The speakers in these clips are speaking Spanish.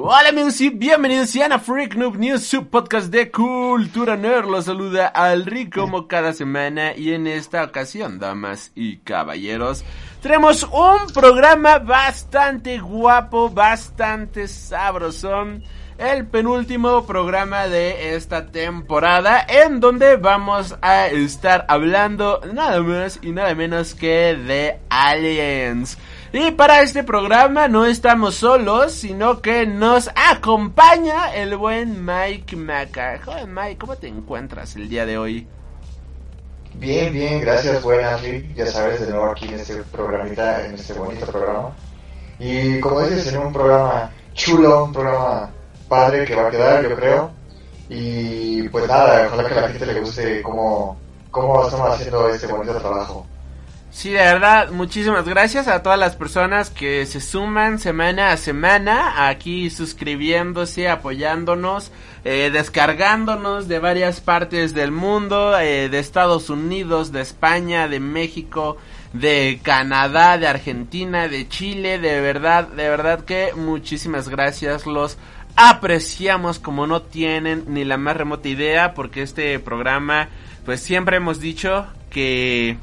Hola amigos y bienvenidos a Freak Noob News, su podcast de cultura nerd. Los saluda Alri como cada semana y en esta ocasión, damas y caballeros, tenemos un programa bastante guapo, bastante sabrosón. El penúltimo programa de esta temporada en donde vamos a estar hablando nada más y nada menos que de aliens. Y para este programa no estamos solos, sino que nos acompaña el buen Mike Maca. Joder, Mike, ¿cómo te encuentras el día de hoy? Bien, bien, gracias, buenas, ya sabes, de nuevo aquí en este programita, en este bonito programa. Y como dices, en un programa chulo, un programa padre que va a quedar, yo creo. Y pues nada, ojalá que a la gente le guste cómo, cómo estamos haciendo este bonito trabajo. Sí, de verdad, muchísimas gracias a todas las personas que se suman semana a semana aquí suscribiéndose, apoyándonos, eh, descargándonos de varias partes del mundo, eh, de Estados Unidos, de España, de México, de Canadá, de Argentina, de Chile, de verdad, de verdad que muchísimas gracias, los apreciamos como no tienen ni la más remota idea porque este programa pues siempre hemos dicho que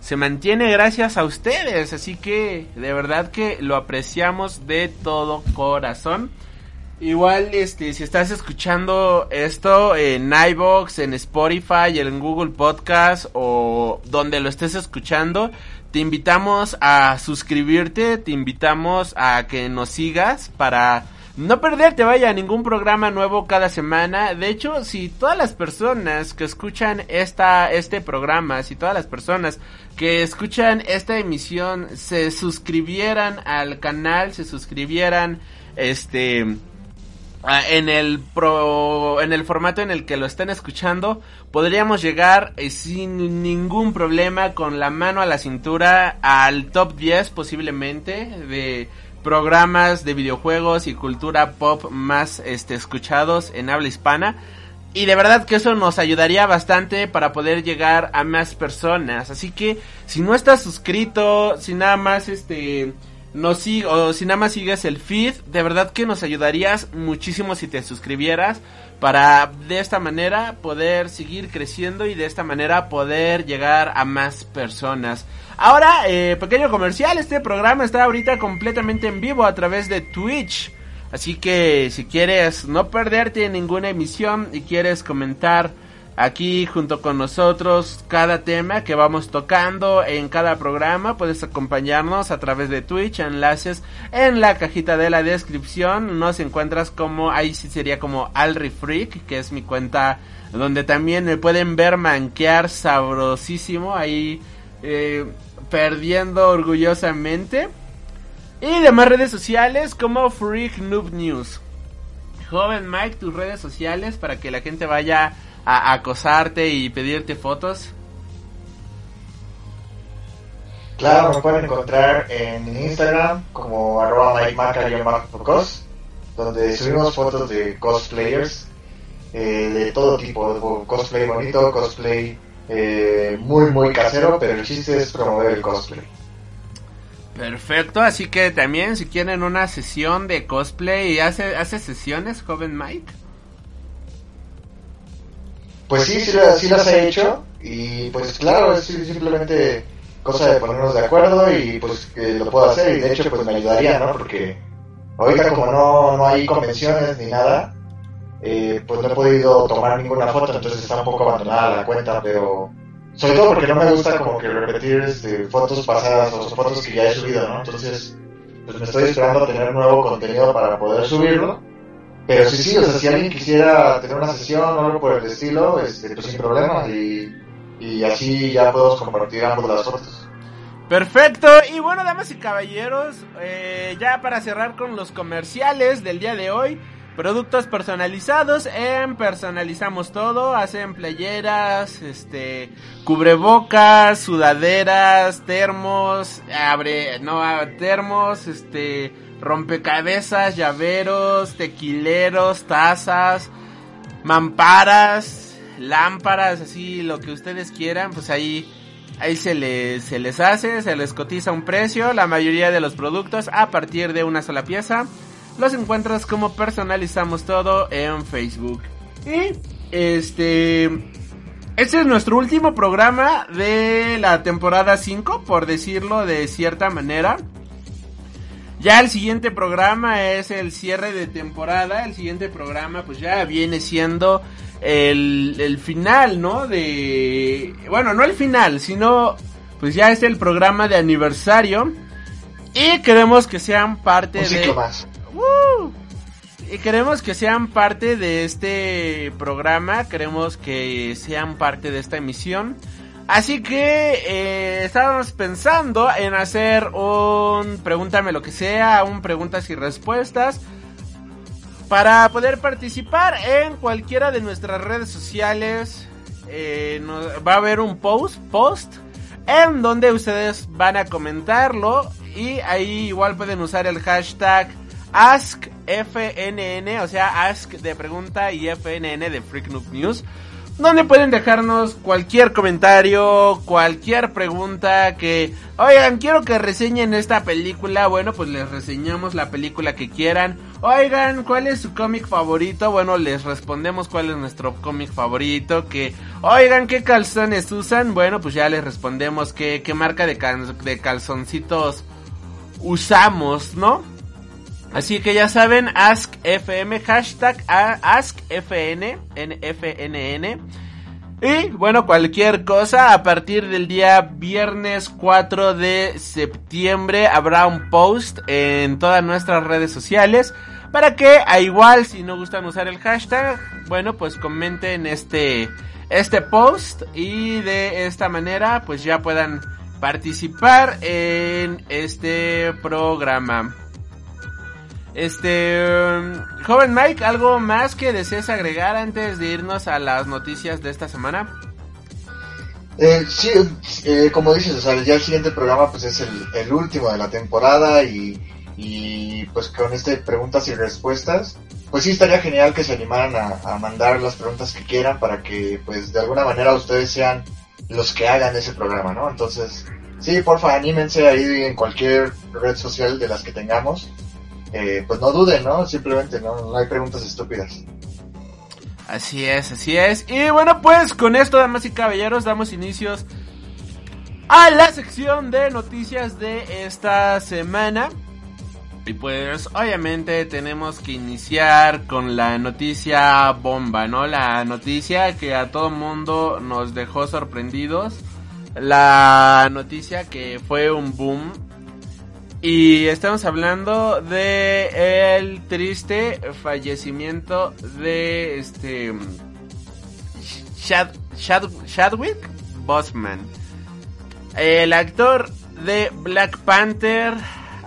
se mantiene gracias a ustedes así que de verdad que lo apreciamos de todo corazón. Igual este si estás escuchando esto en iBox en Spotify en Google Podcast o donde lo estés escuchando te invitamos a suscribirte te invitamos a que nos sigas para no perderte, vaya, ningún programa nuevo cada semana. De hecho, si todas las personas que escuchan esta, este programa, si todas las personas que escuchan esta emisión se suscribieran al canal, se suscribieran, este, en el pro, en el formato en el que lo están escuchando, podríamos llegar eh, sin ningún problema con la mano a la cintura al top 10 posiblemente de programas de videojuegos y cultura pop más este, escuchados en habla hispana. Y de verdad que eso nos ayudaría bastante para poder llegar a más personas. Así que si no estás suscrito, si nada más este no sigue o si nada más sigues el feed, de verdad que nos ayudarías muchísimo si te suscribieras para de esta manera poder seguir creciendo y de esta manera poder llegar a más personas. Ahora, eh, pequeño comercial, este programa está ahorita completamente en vivo a través de Twitch. Así que si quieres no perderte ninguna emisión y quieres comentar aquí junto con nosotros cada tema que vamos tocando en cada programa, puedes acompañarnos a través de Twitch, enlaces en la cajita de la descripción. Nos encuentras como, ahí sí sería como Alrifreak, que es mi cuenta donde también me pueden ver manquear sabrosísimo ahí. Eh, perdiendo orgullosamente. Y demás redes sociales como Freak Noob News. Joven Mike, tus redes sociales para que la gente vaya a acosarte y pedirte fotos. Claro, me pueden encontrar en Instagram como arroba cos donde subimos fotos de cosplayers eh, de todo tipo, cosplay bonito, cosplay eh, muy, muy casero, pero el chiste es promover el cosplay. Perfecto, así que también si quieren una sesión de cosplay, ¿hace, hace sesiones, joven Mike? Pues sí, sí, las, sí las he hecho y pues claro, es simplemente cosa de ponernos de acuerdo y pues que lo puedo hacer y de hecho pues me ayudaría, ¿no? Porque ahorita como no, no hay convenciones ni nada, eh, pues no he podido tomar ninguna foto, entonces está un poco abandonada la cuenta, pero sobre todo porque no me gusta como que repetir este, fotos pasadas o fotos que ya he subido, ¿no? Entonces, pues me estoy esperando a tener nuevo contenido para poder subirlo. Pero sí, sí, o sea, si alguien quisiera tener una sesión o algo por el estilo, este, pues sin problema y, y así ya podemos compartir ambos las fotos. Perfecto, y bueno, damas y caballeros, eh, ya para cerrar con los comerciales del día de hoy, Productos personalizados en Personalizamos Todo. Hacen playeras, este, cubrebocas, sudaderas, termos, abre, no, termos, este, rompecabezas, llaveros, tequileros, tazas, mamparas, lámparas, así lo que ustedes quieran, pues ahí ahí se les, se les hace, se les cotiza un precio, la mayoría de los productos a partir de una sola pieza. Los encuentras como personalizamos todo en Facebook. Y este este es nuestro último programa de la temporada 5, por decirlo de cierta manera. Ya el siguiente programa es el cierre de temporada. El siguiente programa pues ya viene siendo el, el final, ¿no? De... Bueno, no el final, sino pues ya es el programa de aniversario. Y queremos que sean parte Un de... más. Y queremos que sean parte de este programa, queremos que sean parte de esta emisión. Así que eh, estábamos pensando en hacer un pregúntame lo que sea, un preguntas y respuestas. Para poder participar en cualquiera de nuestras redes sociales, eh, va a haber un post, post en donde ustedes van a comentarlo y ahí igual pueden usar el hashtag AskFNN, o sea, Ask de pregunta y FNN de Freak Noob News, donde pueden dejarnos cualquier comentario, cualquier pregunta que, oigan, quiero que reseñen esta película, bueno, pues les reseñamos la película que quieran. Oigan, ¿cuál es su cómic favorito? Bueno, les respondemos cuál es nuestro cómic favorito. Que, oigan, ¿qué calzones usan? Bueno, pues ya les respondemos qué, qué marca de, cal- de calzoncitos usamos, ¿no? Así que ya saben, AskFM, hashtag AskFN, NFNN. Y bueno, cualquier cosa, a partir del día viernes 4 de septiembre habrá un post en todas nuestras redes sociales para que, a igual, si no gustan usar el hashtag, bueno, pues comenten este, este post y de esta manera pues ya puedan participar en este programa. Este, um, joven Mike, ¿algo más que desees agregar antes de irnos a las noticias de esta semana? Eh, sí, eh, como dices, o sea, ya el siguiente programa pues es el, último de la temporada y, pues con este preguntas y respuestas, pues sí estaría genial que se animaran a, a mandar las preguntas que quieran para que pues de alguna manera ustedes sean los que hagan ese programa, ¿no? Entonces, sí, porfa, anímense ahí en cualquier red social de las que tengamos. Eh, pues no duden, ¿no? Simplemente no, hay preguntas estúpidas. Así es, así es. Y bueno, pues con esto, damas y caballeros, damos inicios a la sección de noticias de esta semana. Y pues obviamente tenemos que iniciar con la noticia bomba, ¿no? La noticia que a todo mundo nos dejó sorprendidos. La noticia que fue un boom. Y estamos hablando de el triste fallecimiento de este Chad, Chad- Chadwick Boseman. El actor de Black Panther,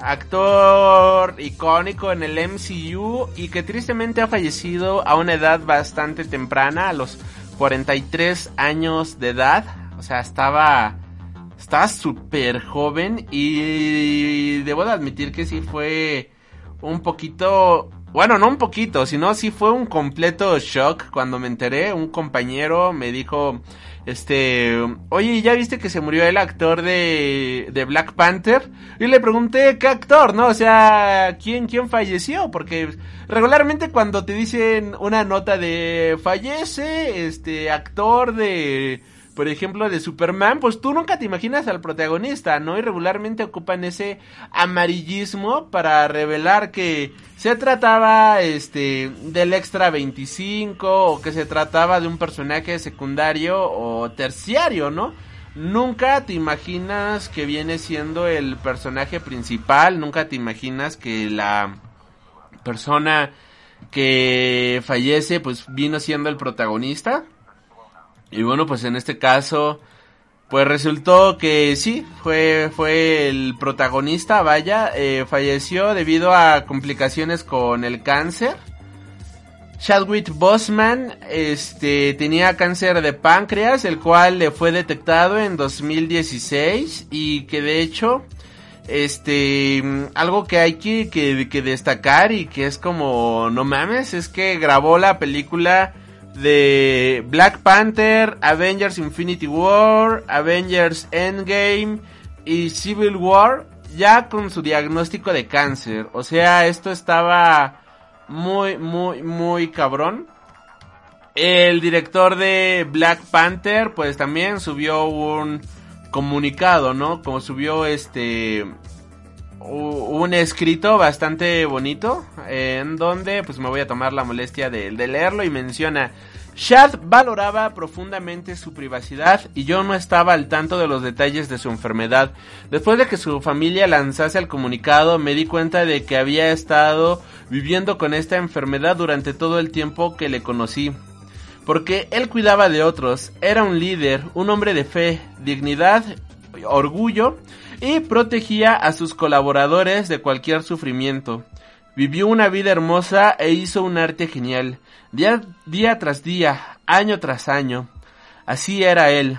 actor icónico en el MCU y que tristemente ha fallecido a una edad bastante temprana, a los 43 años de edad. O sea, estaba estaba súper joven y debo de admitir que sí fue un poquito, bueno, no un poquito, sino sí fue un completo shock cuando me enteré. Un compañero me dijo, este, oye, ¿ya viste que se murió el actor de, de Black Panther? Y le pregunté, ¿qué actor? ¿No? O sea, ¿quién, quién falleció? Porque regularmente cuando te dicen una nota de fallece, este, actor de por ejemplo, de Superman, pues tú nunca te imaginas al protagonista, ¿no? Y regularmente ocupan ese amarillismo para revelar que se trataba, este, del extra 25 o que se trataba de un personaje secundario o terciario, ¿no? Nunca te imaginas que viene siendo el personaje principal, nunca te imaginas que la persona que fallece pues vino siendo el protagonista. Y bueno, pues en este caso, pues resultó que sí, fue, fue el protagonista, vaya, eh, falleció debido a complicaciones con el cáncer. Chadwick Boseman este, tenía cáncer de páncreas, el cual le fue detectado en 2016 y que de hecho, este, algo que hay que, que, que destacar y que es como, no mames, es que grabó la película de Black Panther, Avengers Infinity War, Avengers Endgame y Civil War ya con su diagnóstico de cáncer. O sea, esto estaba muy, muy, muy cabrón. El director de Black Panther, pues también subió un comunicado, ¿no? Como subió este un escrito bastante bonito en donde pues me voy a tomar la molestia de, de leerlo y menciona Shad valoraba profundamente su privacidad y yo no estaba al tanto de los detalles de su enfermedad. Después de que su familia lanzase el comunicado me di cuenta de que había estado viviendo con esta enfermedad durante todo el tiempo que le conocí. Porque él cuidaba de otros, era un líder, un hombre de fe, dignidad, orgullo y protegía a sus colaboradores de cualquier sufrimiento. Vivió una vida hermosa e hizo un arte genial, día, tras día, año tras año. Así era él.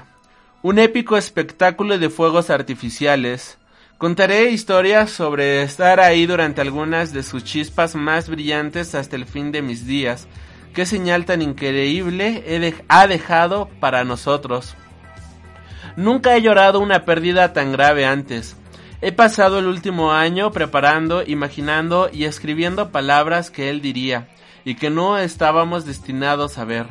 Un épico espectáculo de fuegos artificiales. Contaré historias sobre estar ahí durante algunas de sus chispas más brillantes hasta el fin de mis días. Qué señal tan increíble ha dejado para nosotros. Nunca he llorado una pérdida tan grave antes. He pasado el último año preparando, imaginando y escribiendo palabras que él diría y que no estábamos destinados a ver.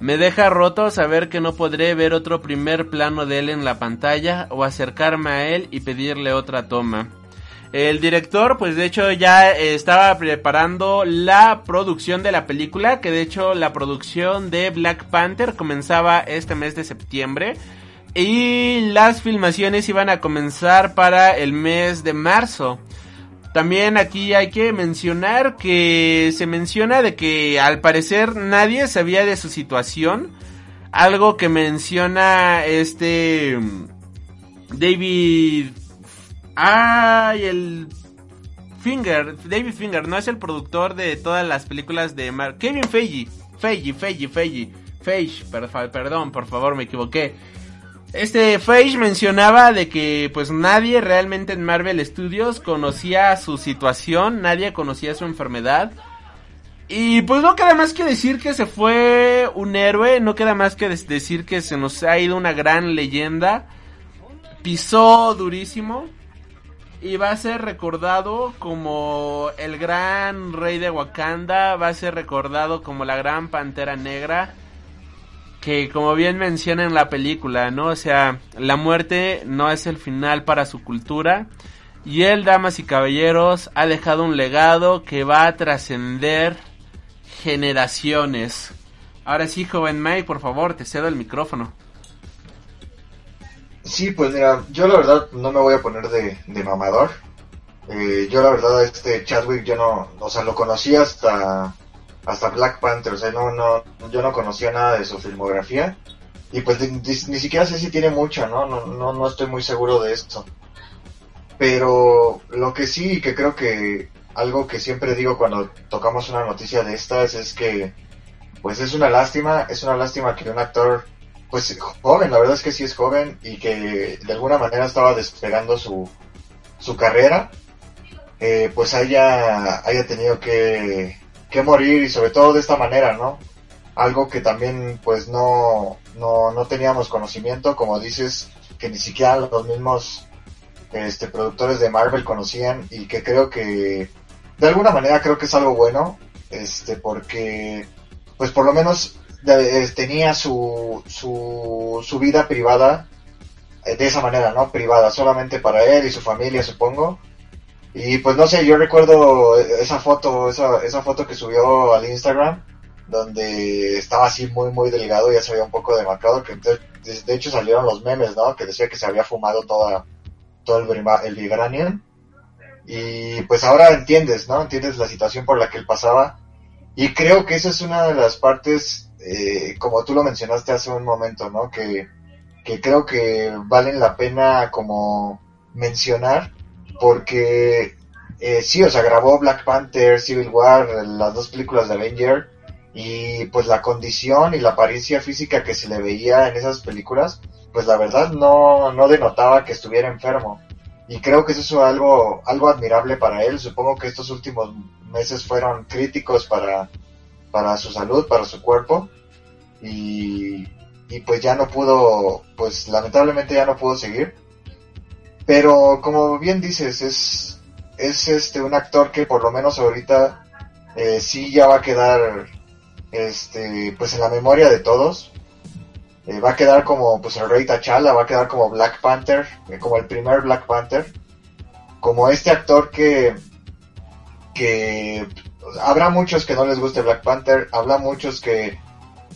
Me deja roto saber que no podré ver otro primer plano de él en la pantalla o acercarme a él y pedirle otra toma. El director, pues de hecho ya estaba preparando la producción de la película, que de hecho la producción de Black Panther comenzaba este mes de septiembre. Y las filmaciones iban a comenzar para el mes de marzo. También aquí hay que mencionar que se menciona de que al parecer nadie sabía de su situación. Algo que menciona este David... Ay, el Finger, David Finger, no es el productor de todas las películas de Mar Kevin Feige, Feige, Feige, Feige, Feige, perdón, por favor, me equivoqué. Este Feige mencionaba de que pues nadie realmente en Marvel Studios conocía su situación, nadie conocía su enfermedad. Y pues no queda más que decir que se fue un héroe, no queda más que decir que se nos ha ido una gran leyenda. Pisó durísimo y va a ser recordado como el gran rey de Wakanda, va a ser recordado como la gran pantera negra que como bien menciona en la película, ¿no? O sea, la muerte no es el final para su cultura. Y él, damas y caballeros, ha dejado un legado que va a trascender generaciones. Ahora sí, joven May, por favor, te cedo el micrófono. Sí, pues mira, yo la verdad no me voy a poner de, mamador. Eh, yo la verdad este Chadwick yo no, o sea, lo conocí hasta hasta Black Panther, o sea, no, no, yo no conocía nada de su filmografía y pues ni, siquiera sé si tiene mucha, ¿no? No, no, no estoy muy seguro de esto. Pero lo que sí, que creo que algo que siempre digo cuando tocamos una noticia de estas es que pues es una lástima, es una lástima que un actor pues joven, la verdad es que sí es joven y que de alguna manera estaba despegando su, su carrera, eh, pues haya, haya tenido que que morir y sobre todo de esta manera, ¿no? Algo que también pues no, no, no teníamos conocimiento, como dices, que ni siquiera los mismos este, productores de Marvel conocían y que creo que de alguna manera creo que es algo bueno, este, porque pues por lo menos tenía su, su, su vida privada eh, de esa manera, ¿no? Privada, solamente para él y su familia, supongo y pues no sé, yo recuerdo esa foto, esa, esa foto que subió al Instagram, donde estaba así muy, muy delgado, ya se veía un poco demacrado, que de, hecho salieron los memes, ¿no? Que decía que se había fumado toda, todo el, el Vibranium. Y pues ahora entiendes, ¿no? Entiendes la situación por la que él pasaba. Y creo que esa es una de las partes, eh, como tú lo mencionaste hace un momento, ¿no? Que, que creo que valen la pena como mencionar porque eh, sí, o sea, grabó Black Panther, Civil War, las dos películas de Avenger, y pues la condición y la apariencia física que se le veía en esas películas, pues la verdad no, no denotaba que estuviera enfermo. Y creo que eso es algo, algo admirable para él. Supongo que estos últimos meses fueron críticos para, para su salud, para su cuerpo. Y, y pues ya no pudo, pues lamentablemente ya no pudo seguir. Pero como bien dices, es, es este un actor que por lo menos ahorita eh, sí ya va a quedar este pues en la memoria de todos. Eh, va a quedar como pues el Rey T'Challa, va a quedar como Black Panther, eh, como el primer Black Panther, como este actor que que habrá muchos que no les guste Black Panther, habrá muchos que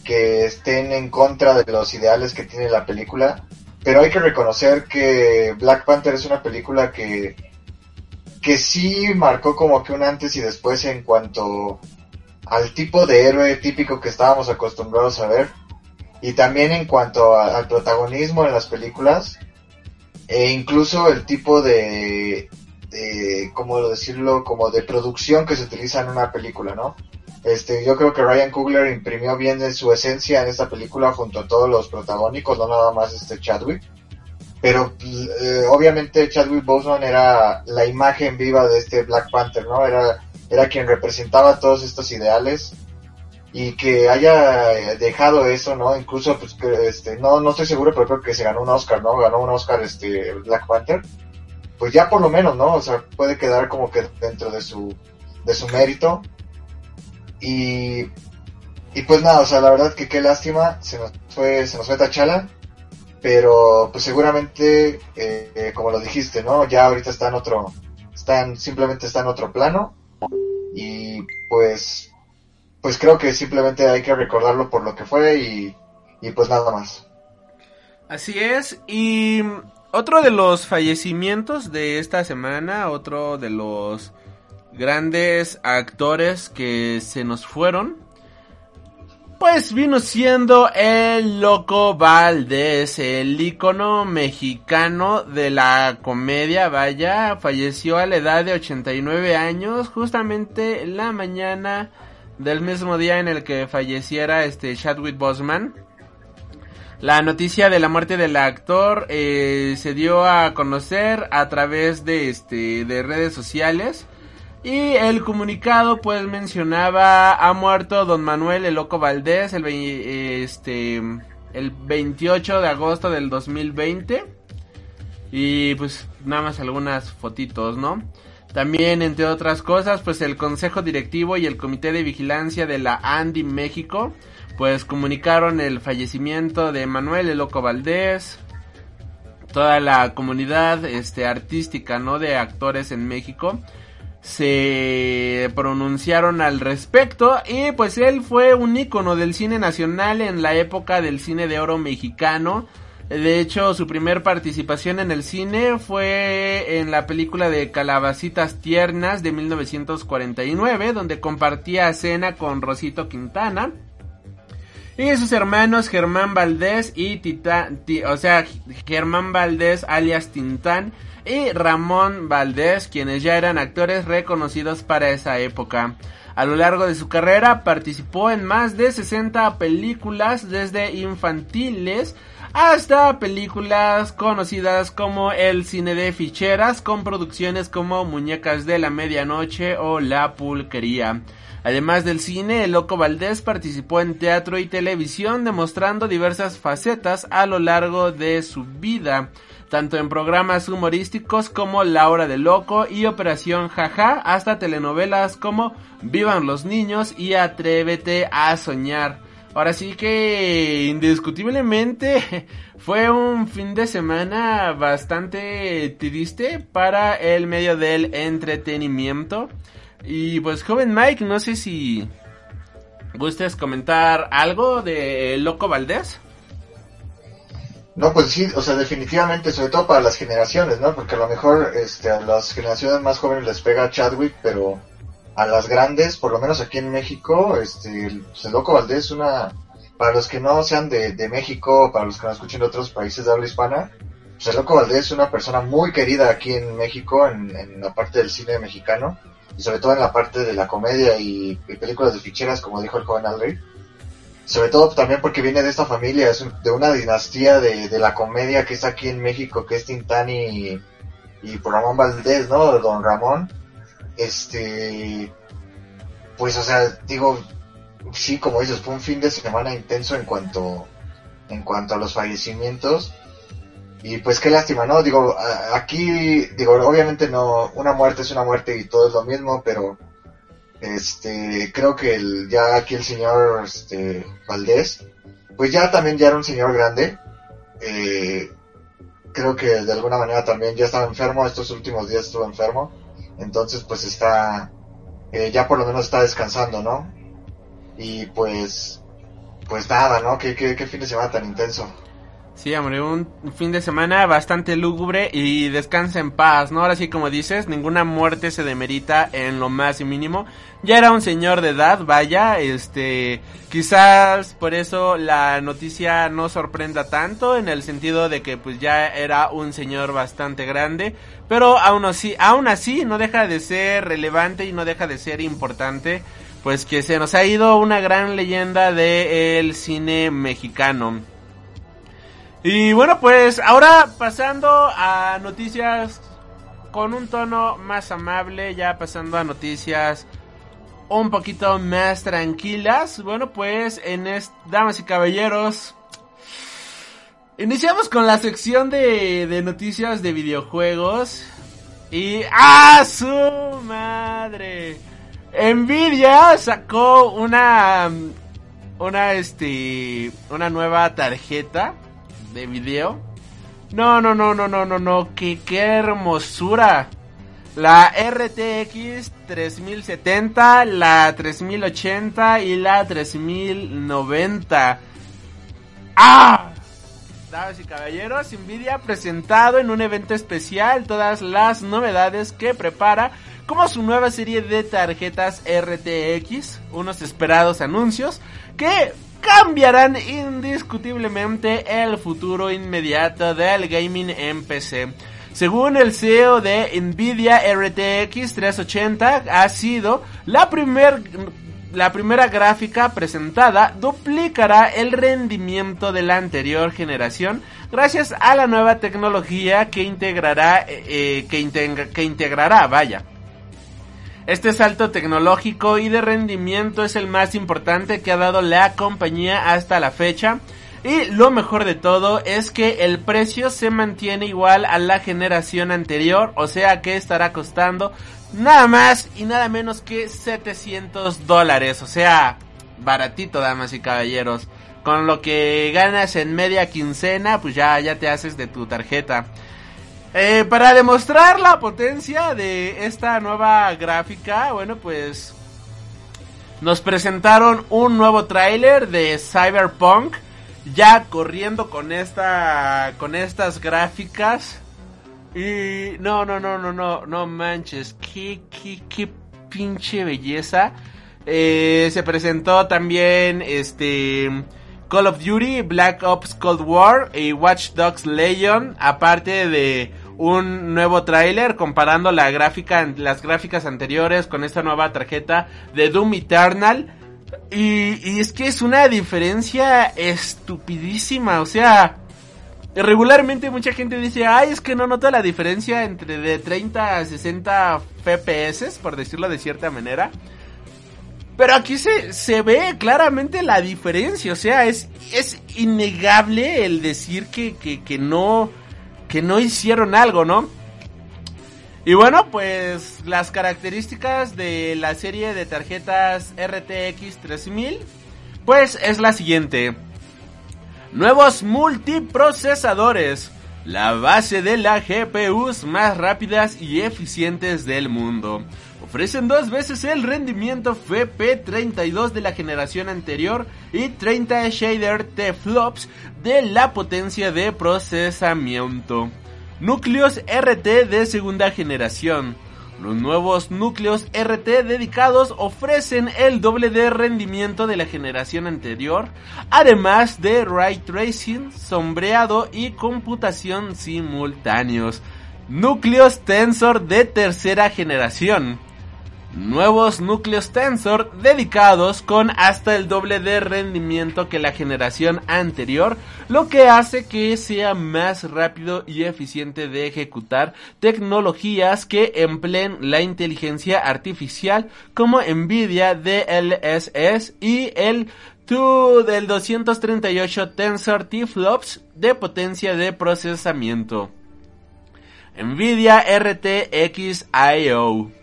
que estén en contra de los ideales que tiene la película, pero hay que reconocer que Black Panther es una película que que sí marcó como que un antes y después en cuanto al tipo de héroe típico que estábamos acostumbrados a ver y también en cuanto al protagonismo en las películas e incluso el tipo de, de cómo decirlo como de producción que se utiliza en una película no este yo creo que Ryan Coogler imprimió bien su esencia en esta película junto a todos los protagónicos no nada más este Chadwick pero eh, obviamente Chadwick Boseman era la imagen viva de este Black Panther no era era quien representaba todos estos ideales y que haya eh, dejado eso, ¿no? Incluso, pues, que, este, no, no estoy seguro, pero creo que se ganó un Oscar, ¿no? Ganó un Oscar, este, Black Panther. Pues ya por lo menos, ¿no? O sea, puede quedar como que dentro de su, de su mérito. Y, y pues nada, o sea, la verdad que qué lástima, se nos fue, se nos fue Tachala. Pero, pues seguramente, eh, como lo dijiste, ¿no? Ya ahorita está en otro, están, simplemente está en otro plano. Y pues, pues creo que simplemente hay que recordarlo por lo que fue y, y pues nada más. Así es, y otro de los fallecimientos de esta semana, otro de los grandes actores que se nos fueron, pues vino siendo el Loco Valdés, el ícono mexicano de la comedia, vaya, falleció a la edad de 89 años, justamente la mañana del mismo día en el que falleciera este Chadwick Boseman. La noticia de la muerte del actor eh, se dio a conocer a través de este de redes sociales y el comunicado pues mencionaba ha muerto don Manuel el Loco Valdés el este el 28 de agosto del 2020 y pues nada más algunas fotitos, ¿no? También, entre otras cosas, pues el Consejo Directivo y el Comité de Vigilancia de la Andy México, pues comunicaron el fallecimiento de Manuel El Loco Valdés, toda la comunidad este, artística, ¿no? De actores en México se pronunciaron al respecto y pues él fue un ícono del cine nacional en la época del cine de oro mexicano. De hecho, su primer participación en el cine fue en la película de Calabacitas Tiernas de 1949, donde compartía escena con Rosito Quintana. Y sus hermanos Germán Valdés y Titán, Ti- o sea, Germán Valdés alias Tintán y Ramón Valdés, quienes ya eran actores reconocidos para esa época. A lo largo de su carrera participó en más de 60 películas, desde infantiles hasta películas conocidas como el cine de ficheras, con producciones como Muñecas de la Medianoche o La Pulquería. Además del cine, el Loco Valdés participó en teatro y televisión, demostrando diversas facetas a lo largo de su vida, tanto en programas humorísticos como La Hora del Loco y Operación Jaja, hasta telenovelas como Vivan los Niños y Atrévete a Soñar. Ahora sí que indiscutiblemente fue un fin de semana bastante triste para el medio del entretenimiento. Y pues joven Mike, no sé si gustes comentar algo de Loco Valdés. No, pues sí, o sea, definitivamente, sobre todo para las generaciones, ¿no? Porque a lo mejor este, a las generaciones más jóvenes les pega Chadwick, pero a las grandes, por lo menos aquí en México, este, pues Loco Valdés es una... Para los que no sean de, México, para los que no escuchen de otros países de habla hispana, pues el Loco Valdés es una persona muy querida aquí en México, en la parte del cine mexicano. Y sobre todo en la parte de la comedia y, películas de ficheras, como dijo el joven Aldrich. Sobre todo también porque viene de esta familia, es de una dinastía de, de la comedia que es aquí en México, que es Tintán y, y Ramón Valdés, ¿no? Don Ramón. Este, pues, o sea, digo, sí, como dices, fue un fin de semana intenso en cuanto, en cuanto a los fallecimientos. Y pues qué lástima, ¿no? Digo, aquí, digo, obviamente no, una muerte es una muerte y todo es lo mismo, pero este, creo que el, ya aquí el señor, este, Valdés, pues ya también ya era un señor grande, eh, creo que de alguna manera también ya estaba enfermo, estos últimos días estuvo enfermo, entonces pues está, eh, ya por lo menos está descansando, ¿no? Y pues, pues nada, ¿no? Qué, qué, qué fin de semana tan intenso. Sí, hombre, un fin de semana bastante lúgubre y descansa en paz, ¿no? Ahora sí, como dices, ninguna muerte se demerita en lo más mínimo. Ya era un señor de edad, vaya, este, quizás por eso la noticia no sorprenda tanto en el sentido de que pues ya era un señor bastante grande, pero aún así, aún así no deja de ser relevante y no deja de ser importante, pues que se nos ha ido una gran leyenda del cine mexicano. Y bueno, pues ahora pasando a noticias con un tono más amable, ya pasando a noticias un poquito más tranquilas. Bueno, pues en es, damas y caballeros, iniciamos con la sección de, de noticias de videojuegos. Y ¡ah, su madre! Nvidia sacó una una este una nueva tarjeta de video. No, no, no, no, no, no, no, qué, qué hermosura. La RTX 3070, la 3080 y la 3090. ¡Ah! Damas y caballeros, Nvidia ha presentado en un evento especial todas las novedades que prepara como su nueva serie de tarjetas RTX, unos esperados anuncios que cambiarán indiscutiblemente el futuro inmediato del gaming en PC. Según el CEO de Nvidia RTX 380 ha sido la primer la primera gráfica presentada duplicará el rendimiento de la anterior generación gracias a la nueva tecnología que integrará eh, que, integra, que integrará vaya este salto tecnológico y de rendimiento es el más importante que ha dado la compañía hasta la fecha. Y lo mejor de todo es que el precio se mantiene igual a la generación anterior, o sea que estará costando nada más y nada menos que 700 dólares, o sea, baratito, damas y caballeros. Con lo que ganas en media quincena, pues ya, ya te haces de tu tarjeta. Eh, para demostrar la potencia de esta nueva gráfica, bueno, pues nos presentaron un nuevo tráiler de Cyberpunk, ya corriendo con esta, con estas gráficas. Y no, no, no, no, no, no manches, qué, qué, qué pinche belleza. Eh, se presentó también este Call of Duty, Black Ops Cold War y Watch Dogs Legion, aparte de un nuevo tráiler comparando la gráfica, las gráficas anteriores con esta nueva tarjeta de Doom Eternal. Y, y es que es una diferencia estupidísima, o sea, regularmente mucha gente dice, ay, es que no nota la diferencia entre de 30 a 60 FPS, por decirlo de cierta manera. Pero aquí se, se ve claramente la diferencia, o sea, es, es innegable el decir que, que, que no que no hicieron algo, ¿no? Y bueno, pues las características de la serie de tarjetas RTX 3000, pues es la siguiente. Nuevos multiprocesadores, la base de las GPUs más rápidas y eficientes del mundo. Ofrecen dos veces el rendimiento FP32 de la generación anterior y 30 shader T-flops de la potencia de procesamiento. Núcleos RT de segunda generación. Los nuevos núcleos RT dedicados ofrecen el doble de rendimiento de la generación anterior, además de ray tracing, sombreado y computación simultáneos. Núcleos Tensor de tercera generación. Nuevos núcleos Tensor dedicados con hasta el doble de rendimiento que la generación anterior, lo que hace que sea más rápido y eficiente de ejecutar tecnologías que empleen la inteligencia artificial como Nvidia DLSS y el 2 del 238 Tensor T-Flops de potencia de procesamiento. Nvidia RTX IO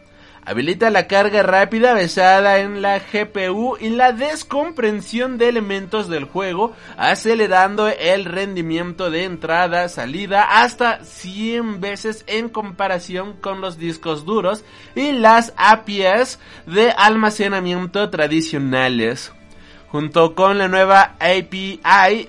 habilita la carga rápida basada en la GPU y la descomprensión de elementos del juego, acelerando el rendimiento de entrada, salida hasta 100 veces en comparación con los discos duros y las APIs de almacenamiento tradicionales. Junto con la nueva API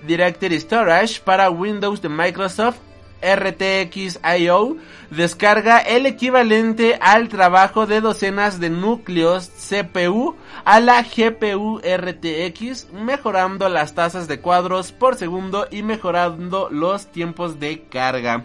Directory Storage para Windows de Microsoft RTX IO descarga el equivalente al trabajo de docenas de núcleos CPU a la GPU RTX, mejorando las tasas de cuadros por segundo y mejorando los tiempos de carga.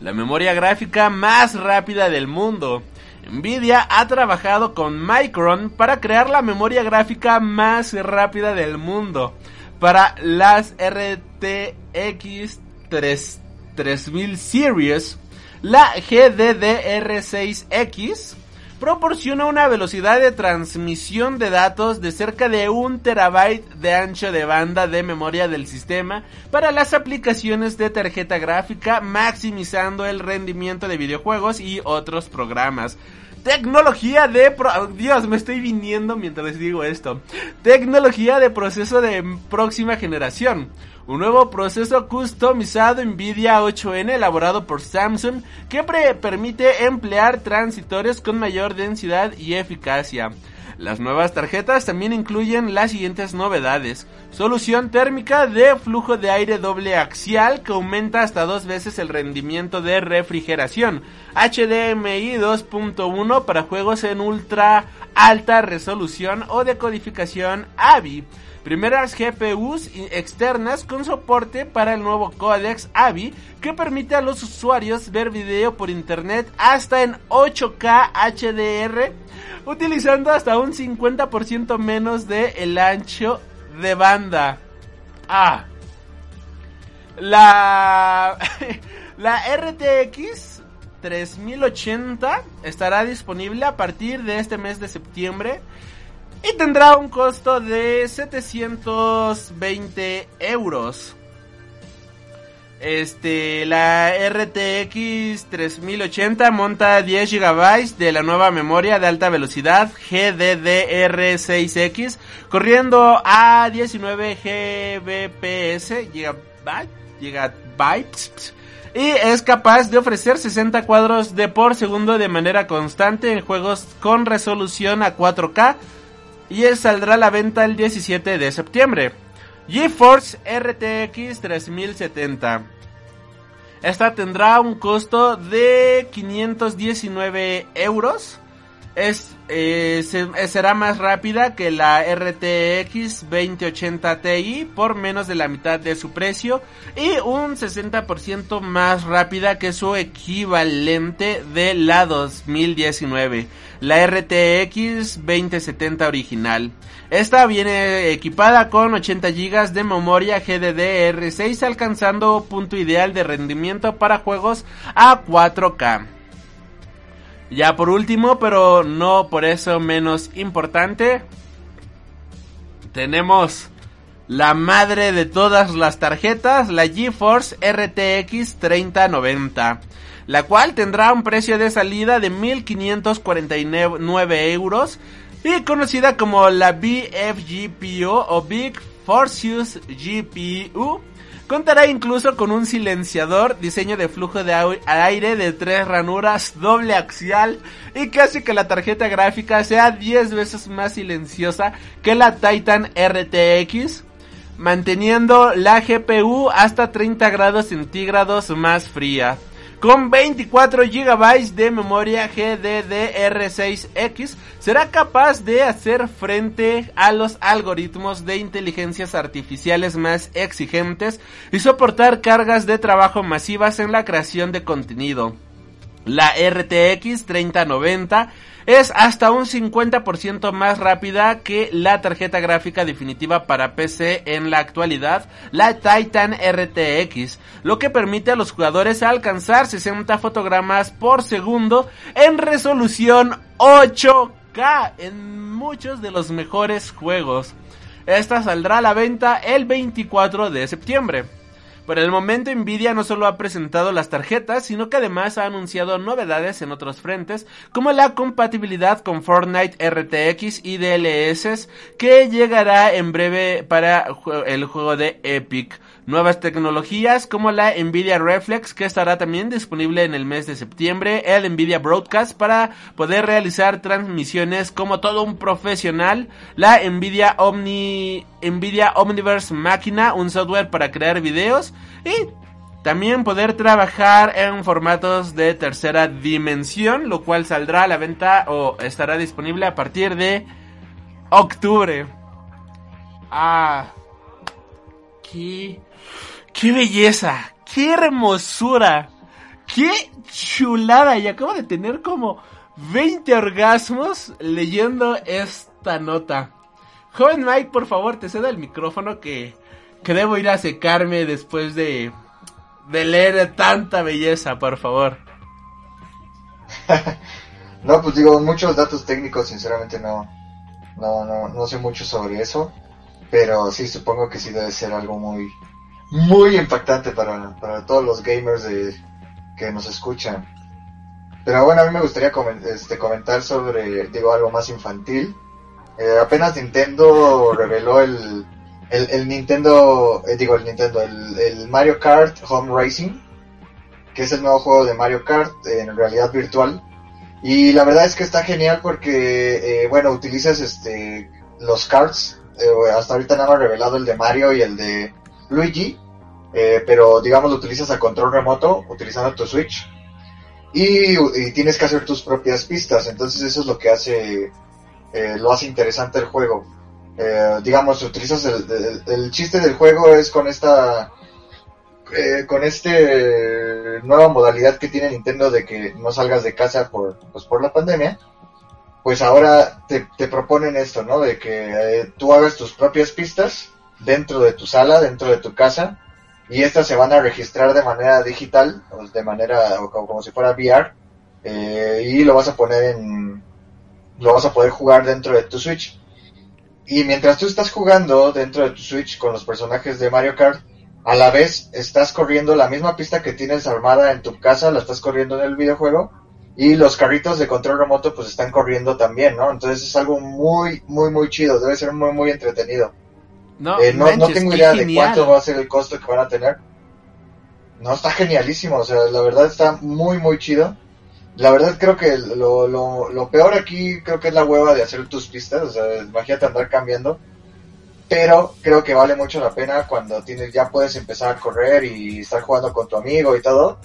La memoria gráfica más rápida del mundo. Nvidia ha trabajado con Micron para crear la memoria gráfica más rápida del mundo. Para las RTX 3000 Series, la GDDR6X proporciona una velocidad de transmisión de datos de cerca de un terabyte de ancho de banda de memoria del sistema para las aplicaciones de tarjeta gráfica, maximizando el rendimiento de videojuegos y otros programas. Tecnología de... Dios, me estoy viniendo mientras digo esto. Tecnología de proceso de próxima generación. Un nuevo proceso customizado NVIDIA 8N elaborado por Samsung que permite emplear transitores con mayor densidad y eficacia. Las nuevas tarjetas también incluyen las siguientes novedades. Solución térmica de flujo de aire doble axial que aumenta hasta dos veces el rendimiento de refrigeración. HDMI 2.1 para juegos en ultra alta resolución o decodificación AVI primeras GPUs externas con soporte para el nuevo codex AVI que permite a los usuarios ver video por internet hasta en 8K HDR utilizando hasta un 50% menos de el ancho de banda. Ah. La la RTX 3080 estará disponible a partir de este mes de septiembre y tendrá un costo de 720 euros. Este, la RTX 3080 monta 10 GB de la nueva memoria de alta velocidad GDDR6X, corriendo a 19 Gbps, gigabytes, y es capaz de ofrecer 60 cuadros de por segundo de manera constante en juegos con resolución a 4K y saldrá a la venta el 17 de septiembre. GeForce RTX 3070. Esta tendrá un costo de 519 euros. Es, eh, será más rápida que la RTX 2080 Ti por menos de la mitad de su precio y un 60% más rápida que su equivalente de la 2019 la RTX 2070 original. Esta viene equipada con 80 GB de memoria GDDR6 alcanzando punto ideal de rendimiento para juegos a 4K. Ya por último, pero no por eso menos importante, tenemos la madre de todas las tarjetas, la GeForce RTX 3090 la cual tendrá un precio de salida de 1.549 euros y conocida como la BFGPU o Big Force GPU. Contará incluso con un silenciador, diseño de flujo de aire de tres ranuras, doble axial y que hace que la tarjeta gráfica sea 10 veces más silenciosa que la Titan RTX, manteniendo la GPU hasta 30 grados centígrados más fría. Con 24 GB de memoria GDDR6X será capaz de hacer frente a los algoritmos de inteligencias artificiales más exigentes y soportar cargas de trabajo masivas en la creación de contenido. La RTX 3090 es hasta un 50% más rápida que la tarjeta gráfica definitiva para PC en la actualidad, la Titan RTX, lo que permite a los jugadores alcanzar 60 fotogramas por segundo en resolución 8K en muchos de los mejores juegos. Esta saldrá a la venta el 24 de septiembre. Por el momento Nvidia no solo ha presentado las tarjetas, sino que además ha anunciado novedades en otros frentes, como la compatibilidad con Fortnite RTX y DLS, que llegará en breve para el juego de Epic. Nuevas tecnologías como la Nvidia Reflex, que estará también disponible en el mes de septiembre, el Nvidia Broadcast para poder realizar transmisiones como todo un profesional, la Nvidia Omni Nvidia Omniverse Máquina, un software para crear videos y también poder trabajar en formatos de tercera dimensión, lo cual saldrá a la venta o estará disponible a partir de octubre. Ah, qué, qué belleza, qué hermosura, qué chulada. Y acabo de tener como 20 orgasmos leyendo esta nota. Joven Mike, por favor, te cedo el micrófono que, que debo ir a secarme después de, de leer tanta belleza, por favor. no, pues digo, muchos datos técnicos, sinceramente no, no, no, no sé mucho sobre eso, pero sí, supongo que sí debe ser algo muy, muy impactante para, para todos los gamers de, que nos escuchan. Pero bueno, a mí me gustaría este, comentar sobre, digo, algo más infantil eh, apenas Nintendo reveló el, el, Nintendo, eh, digo el Nintendo, el, Mario Kart Home Racing, que es el nuevo juego de Mario Kart en realidad virtual. Y la verdad es que está genial porque, eh, bueno, utilizas este los karts. hasta ahorita nada más revelado el de Mario y el de Luigi. pero digamos lo utilizas a control remoto utilizando tu Switch. Y, y, tienes que hacer tus propias pistas. Entonces eso es lo que hace eh, lo hace interesante el juego. Eh, digamos, utilizas el, el, chiste del juego es con esta eh, con este nueva modalidad que tiene Nintendo de que no salgas de casa por pues por la pandemia pues ahora te, te proponen esto no de que tú hagas tus propias pistas dentro de tu sala dentro de tu casa y estas se van a registrar de manera digital de manera como, como si fuera VR y lo vas a poner en lo vas a poder jugar dentro de tu Switch. Y mientras tú estás jugando dentro de tu Switch con los personajes de Mario Kart, a la vez estás corriendo la misma pista que tienes armada en tu casa, la estás corriendo en el videojuego, y los carritos de control remoto pues están corriendo también, ¿no? Entonces es algo muy, muy, muy chido, debe ser muy, muy entretenido. No, eh, no, no, tengo idea de cuánto va a ser el costo que van a tener. No, está genialísimo, o sea, la verdad está muy, muy chido. La verdad creo que lo, lo, lo, peor aquí creo que es la hueva de hacer tus pistas, o sea, imagínate andar cambiando. Pero creo que vale mucho la pena cuando tienes, ya puedes empezar a correr y estar jugando con tu amigo y todo.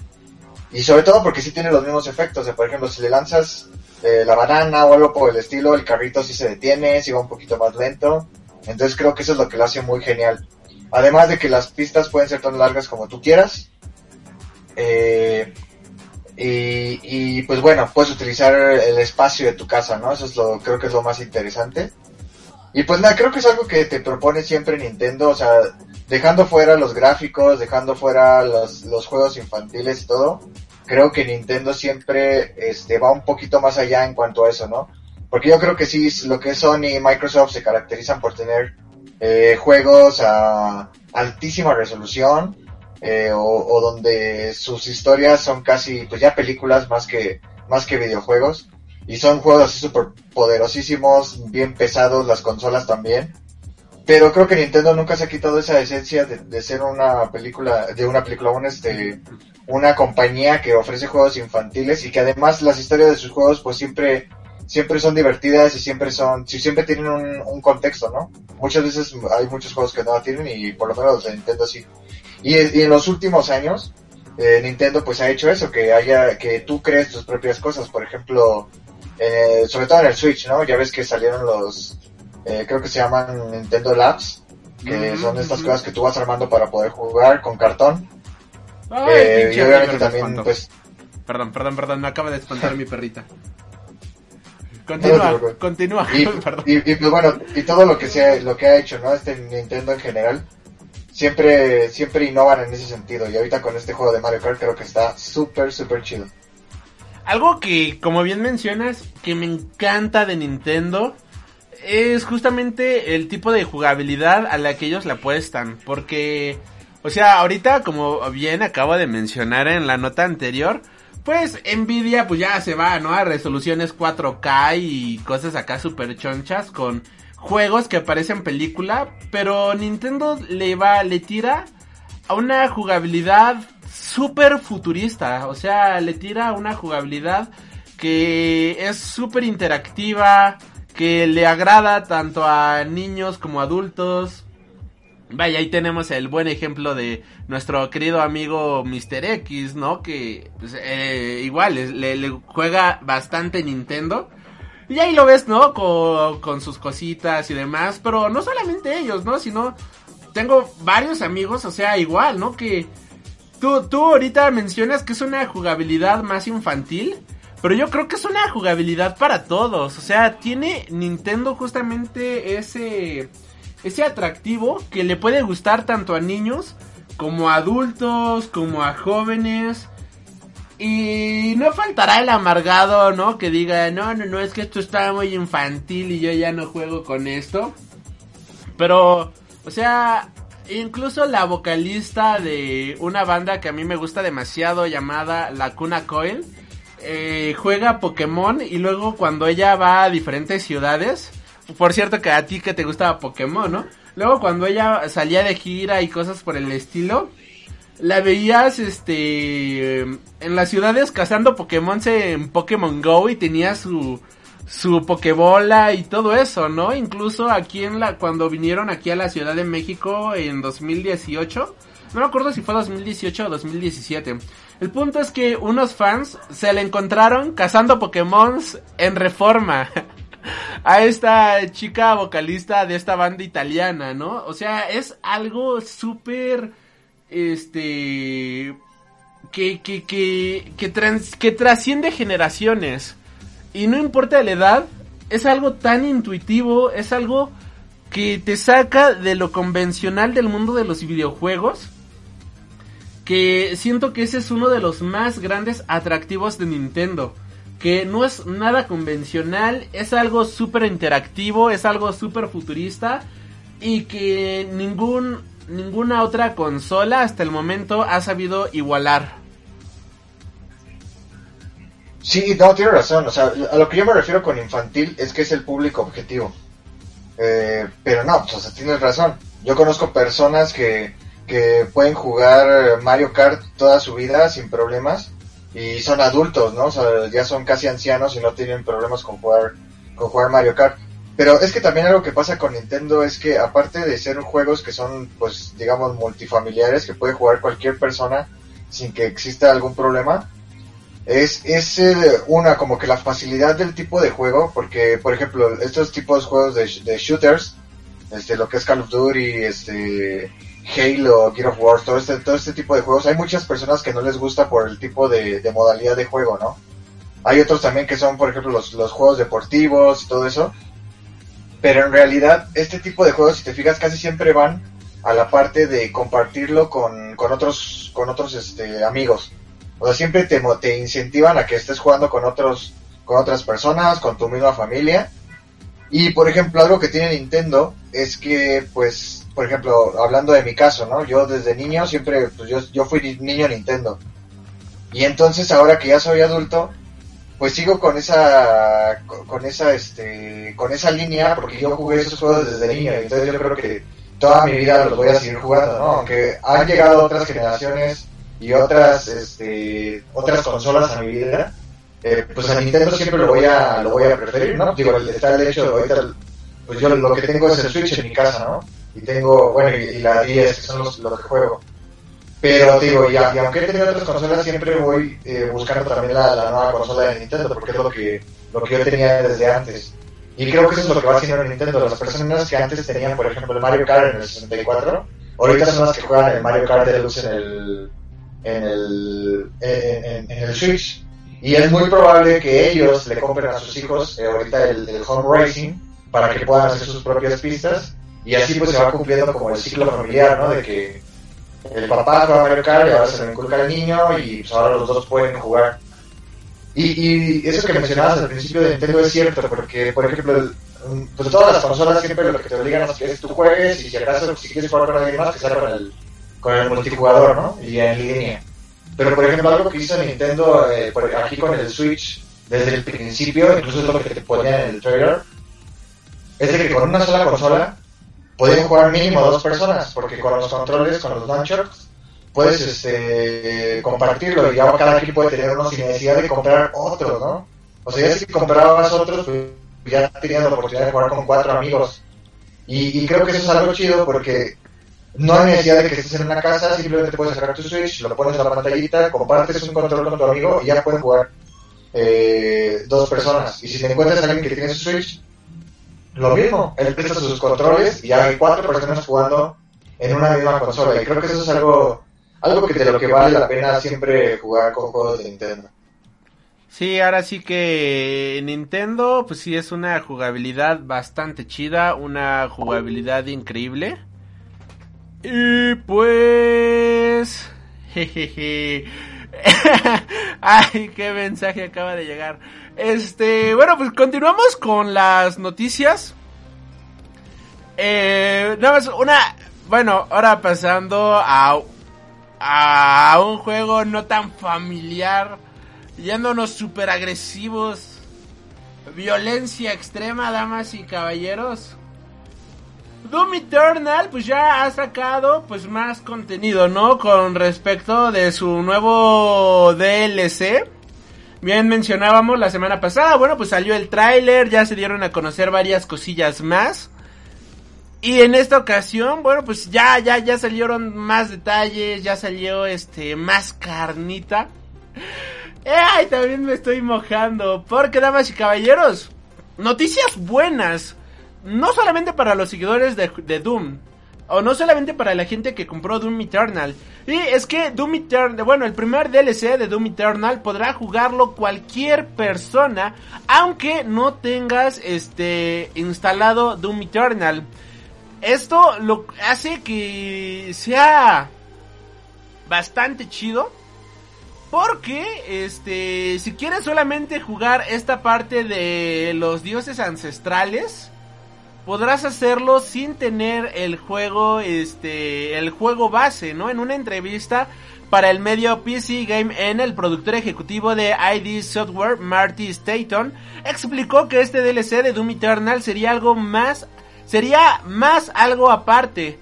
Y sobre todo porque sí tiene los mismos efectos. O sea, por ejemplo, si le lanzas eh, la banana o algo por el estilo, el carrito sí se detiene, sí va un poquito más lento. Entonces creo que eso es lo que lo hace muy genial. Además de que las pistas pueden ser tan largas como tú quieras. Eh, y, y, pues bueno, puedes utilizar el espacio de tu casa, ¿no? Eso es lo, creo que es lo más interesante. Y pues nada, creo que es algo que te propone siempre Nintendo, o sea, dejando fuera los gráficos, dejando fuera los, los juegos infantiles y todo, creo que Nintendo siempre este, va un poquito más allá en cuanto a eso, ¿no? Porque yo creo que sí, lo que Sony y Microsoft se caracterizan por tener eh, juegos a altísima resolución, eh, o, donde sus historias son casi pues ya películas más que más que videojuegos y son juegos así súper poderosísimos, bien pesados, las consolas también. Pero creo que Nintendo nunca se ha quitado esa esencia de, ser una película, de una película, un este, una compañía que ofrece juegos infantiles y que además las historias de sus juegos pues siempre, siempre son divertidas y siempre son, siempre tienen un, un contexto, ¿no? Muchas veces hay muchos juegos que no tienen y por lo menos los de Nintendo sí. Y, en los últimos años, eh, Nintendo pues ha hecho eso, que haya, que tú crees tus propias cosas, por ejemplo, eh, sobre todo en el Switch, ¿no? Ya ves que salieron los, eh, creo que se llaman Nintendo Labs, que son estas cosas que tú vas armando para poder jugar con cartón. y obviamente también, pues, Perdón, perdón, perdón, me acaba de espantar mi perrita. Continúa, continúa, y, perdón. Y, bueno, y todo lo que sea, lo que ha hecho, ¿no? Este Nintendo en general, siempre, siempre innovan en ese sentido. Y ahorita con este juego de Mario Kart creo que está súper, súper chido. Algo que, como bien mencionas, que me encanta de Nintendo es justamente el tipo de jugabilidad a la que ellos le apuestan. Porque, o sea, ahorita, como bien acabo de mencionar en la nota anterior, pues Nvidia pues ya se va, ¿no? A resoluciones 4K y cosas acá super chonchas con juegos que parecen película, pero Nintendo le va, le tira a una jugabilidad súper futurista, o sea, le tira a una jugabilidad que es súper interactiva, que le agrada tanto a niños como adultos, Vaya, ahí tenemos el buen ejemplo de nuestro querido amigo Mr. X, ¿no? Que pues, eh, igual le, juega bastante Nintendo. Y ahí lo ves, ¿no? Con, sus cositas y demás. Pero no solamente ellos, ¿no? Sino tengo varios amigos, o sea, igual, ¿no? Que tú, tú ahorita mencionas que es una jugabilidad más infantil. Pero yo creo que es una jugabilidad para todos. O sea, tiene Nintendo justamente ese ese atractivo que le puede gustar tanto a niños como a adultos, como a jóvenes. Y no faltará el amargado, ¿no? Que diga, no, no, no, es que esto está muy infantil y yo ya no juego con esto. Pero, o sea, incluso la vocalista de una banda que a mí me gusta demasiado llamada La Cuna Coil, eh, juega Pokémon y luego cuando ella va a diferentes ciudades, por cierto que a ti que te gustaba Pokémon, ¿no? Luego cuando ella salía de gira y cosas por el estilo, la veías este en las ciudades cazando Pokémon en Pokémon Go y tenía su su Pokébola y todo eso, ¿no? Incluso aquí en la cuando vinieron aquí a la Ciudad de México en 2018, no me acuerdo si fue 2018 o 2017. El punto es que unos fans se la encontraron cazando Pokémon en Reforma. a esta chica vocalista de esta banda italiana, ¿no? O sea, es algo súper, este, que, que, que, que, que trasciende generaciones. Y no importa la edad, es algo tan intuitivo, es algo que te saca de lo convencional del mundo de los videojuegos. Que siento que ese es uno de los más grandes atractivos de Nintendo que no es nada convencional, es algo súper interactivo, es algo súper futurista y que ningún, ninguna otra consola hasta el momento ha sabido igualar. Sí, no, tiene razón. O sea, a lo que yo me refiero con infantil es que es el público objetivo. Eh, pero no, pues, o sea, tienes razón. Yo conozco personas que, que pueden jugar Mario Kart toda su vida sin problemas y son adultos, ¿no? O sea, ya son casi ancianos y no tienen problemas con jugar, con jugar Mario Kart. Pero es que también algo que pasa con Nintendo es que aparte de ser juegos que son, pues, digamos, multifamiliares, que puede jugar cualquier persona sin que exista algún problema, es, es eh, una como que la facilidad del tipo de juego, porque, por ejemplo, estos tipos de juegos de, de shooters, este, lo que es Call of Duty, este, Halo, Gear of War, todo este, todo este tipo de juegos, hay muchas personas que no les gusta por el tipo de, modalidad de juego, ¿no? Hay otros también que son, por ejemplo, los, los juegos deportivos y todo eso. Pero en realidad, este tipo de juegos, si te fijas, casi siempre van a la parte de compartirlo con, con otros, con otros este, amigos. O sea, siempre te, te incentivan a que estés jugando con otros, con otras personas, con tu misma familia. Y por ejemplo, algo que tiene Nintendo es que, pues, por ejemplo, hablando de mi caso, ¿no? Yo desde niño siempre, pues yo, yo fui niño Nintendo. Y entonces ahora que ya soy adulto, pues sigo con esa, con esa, este, con esa línea, porque yo jugué esos juegos desde niño, entonces yo creo que toda mi vida los voy a seguir jugando, ¿no? Aunque han llegado otras generaciones y otras, este, otras consolas a mi vida, eh, pues a Nintendo siempre lo voy a, lo voy a preferir, ¿no? Digo, está el hecho, ahorita, pues yo lo que tengo es el Switch en mi casa, ¿no? Y tengo, bueno, y, la 10, que son los, los que juego. Pero digo, y, y, aunque he tenido otras consolas, siempre voy eh, buscando también la, la, nueva consola de Nintendo, porque es lo que, lo que yo tenía desde antes. Y creo que eso es lo que va haciendo Nintendo. Las personas que antes tenían, por ejemplo, el Mario Kart en el 64, ahorita son las que juegan el Mario Kart Deluxe en el, en el, en, en el Switch. Y es muy probable que ellos le compren a sus hijos eh, ahorita el, el, home racing para que puedan hacer sus propias pistas. Y así pues se va cumpliendo como el ciclo familiar, ¿no? De que el papá juega Mario Kart y ahora se lo inculca al niño y pues ahora los dos pueden jugar. Y, y eso que mencionabas al principio de Nintendo es cierto, porque por ejemplo, pues todas las consolas siempre lo que te obligan es que tú juegues y si acaso si quieres jugar con alguien más que sea con el, con el multijugador, ¿no? Y en línea. Pero por ejemplo algo que hizo Nintendo eh, por, aquí con el Switch desde el principio, incluso es lo que te ponían en el trailer, es de que con una sola consola podían jugar mínimo dos personas, porque con los controles, con los launchers, puedes este, compartirlo y ya cada quien puede tener uno sin necesidad de comprar otros, ¿no? O sea, ya si comprabas otros, pues ya tenías la oportunidad de jugar con cuatro amigos. Y, y creo que eso es algo chido porque no hay necesidad de que estés en una casa, simplemente puedes sacar tu Switch, lo pones a la pantallita, compartes un control con tu amigo y ya pueden jugar eh, dos personas. Y si te encuentras a alguien que tiene su Switch, lo mismo, él presta sus controles y hay cuatro personas jugando en una misma consola. Y creo que eso es algo, algo que de lo que vale la pena siempre jugar con juegos de Nintendo. Sí, ahora sí que Nintendo, pues sí es una jugabilidad bastante chida, una jugabilidad increíble. Y pues... Jejeje. Ay, qué mensaje acaba de llegar. Este, bueno, pues continuamos con las noticias. Eh, nada más una, bueno, ahora pasando a, a un juego no tan familiar, yéndonos super agresivos, violencia extrema, damas y caballeros. Doom Eternal pues ya ha sacado pues más contenido, ¿no? Con respecto de su nuevo DLC. Bien mencionábamos la semana pasada, bueno, pues salió el tráiler, ya se dieron a conocer varias cosillas más. Y en esta ocasión, bueno, pues ya ya ya salieron más detalles, ya salió este más carnita. Ay, también me estoy mojando, porque damas y caballeros, noticias buenas no solamente para los seguidores de, Doom, o no solamente para la gente que compró Doom Eternal. Y es que Doom Eternal, bueno, el primer DLC de Doom Eternal podrá jugarlo cualquier persona, aunque no tengas este instalado Doom Eternal. Esto lo hace que sea bastante chido. Porque, este, si quieres solamente jugar esta parte de los dioses ancestrales, podrás hacerlo sin tener el juego, este, el juego base, ¿no? En una entrevista para el medio PC Game N, el productor ejecutivo de ID Software, Marty Staton, explicó que este DLC de Doom Eternal sería algo más, sería más algo aparte.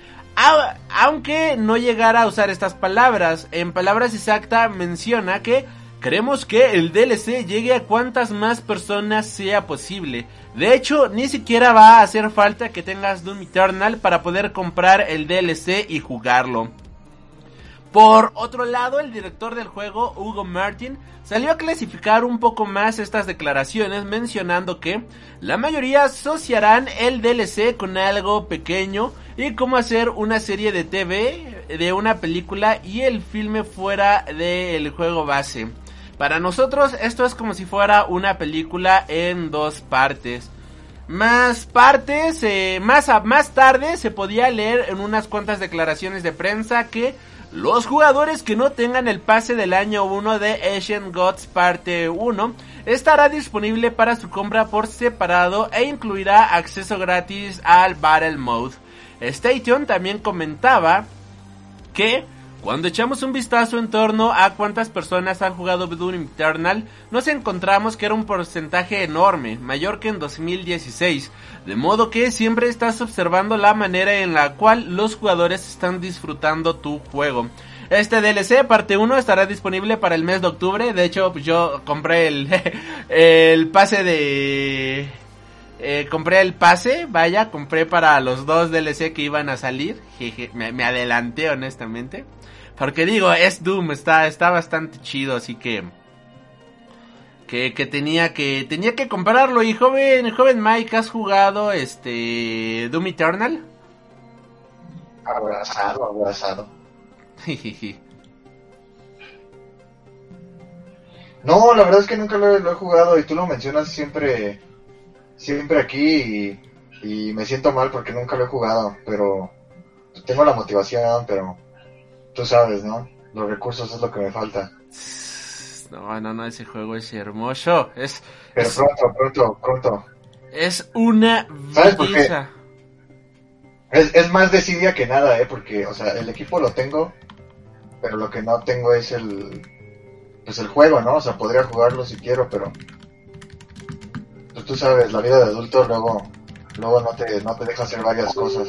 aunque no llegara a usar estas palabras, en palabras exactas menciona que Queremos que el DLC llegue a cuantas más personas sea posible. De hecho, ni siquiera va a hacer falta que tengas Doom Eternal para poder comprar el DLC y jugarlo. Por otro lado, el director del juego, Hugo Martin, salió a clasificar un poco más estas declaraciones mencionando que la mayoría asociarán el DLC con algo pequeño y como hacer una serie de TV de una película y el filme fuera del juego base. Para nosotros esto es como si fuera una película en dos partes. Más partes, eh, más, más tarde se podía leer en unas cuantas declaraciones de prensa que los jugadores que no tengan el pase del año 1 de Asian Gods parte 1 estará disponible para su compra por separado e incluirá acceso gratis al Battle Mode. Station también comentaba que cuando echamos un vistazo en torno a cuántas personas han jugado Doom Eternal, nos encontramos que era un porcentaje enorme, mayor que en 2016, de modo que siempre estás observando la manera en la cual los jugadores están disfrutando tu juego. Este DLC parte 1 estará disponible para el mes de octubre, de hecho pues, yo compré el, el pase de... Eh, compré el pase, vaya, compré para los dos DLC que iban a salir, Jeje, me, me adelanté honestamente. Porque digo, es Doom, está, está bastante chido, así que, que, que tenía que tenía que comprarlo. Y joven, joven Mike, ¿has jugado este Doom Eternal? Abrazado, abrazado. No, la verdad es que nunca lo, he- lo he jugado y tú lo mencionas siempre, siempre aquí y, y me siento mal porque nunca lo he jugado, pero tengo la motivación, pero tú sabes, ¿no? Los recursos es lo que me falta. No, no, no, ese juego es hermoso. Es, Pero es, pronto, pronto, pronto. es una ¿Sabes por qué? belleza. Es, es más desidia que nada, ¿eh? Porque, o sea, el equipo lo tengo, pero lo que no tengo es el, pues el juego, ¿no? O sea, podría jugarlo si quiero, pero, pues tú sabes, la vida de adulto luego, luego no te, no te deja hacer varias cosas.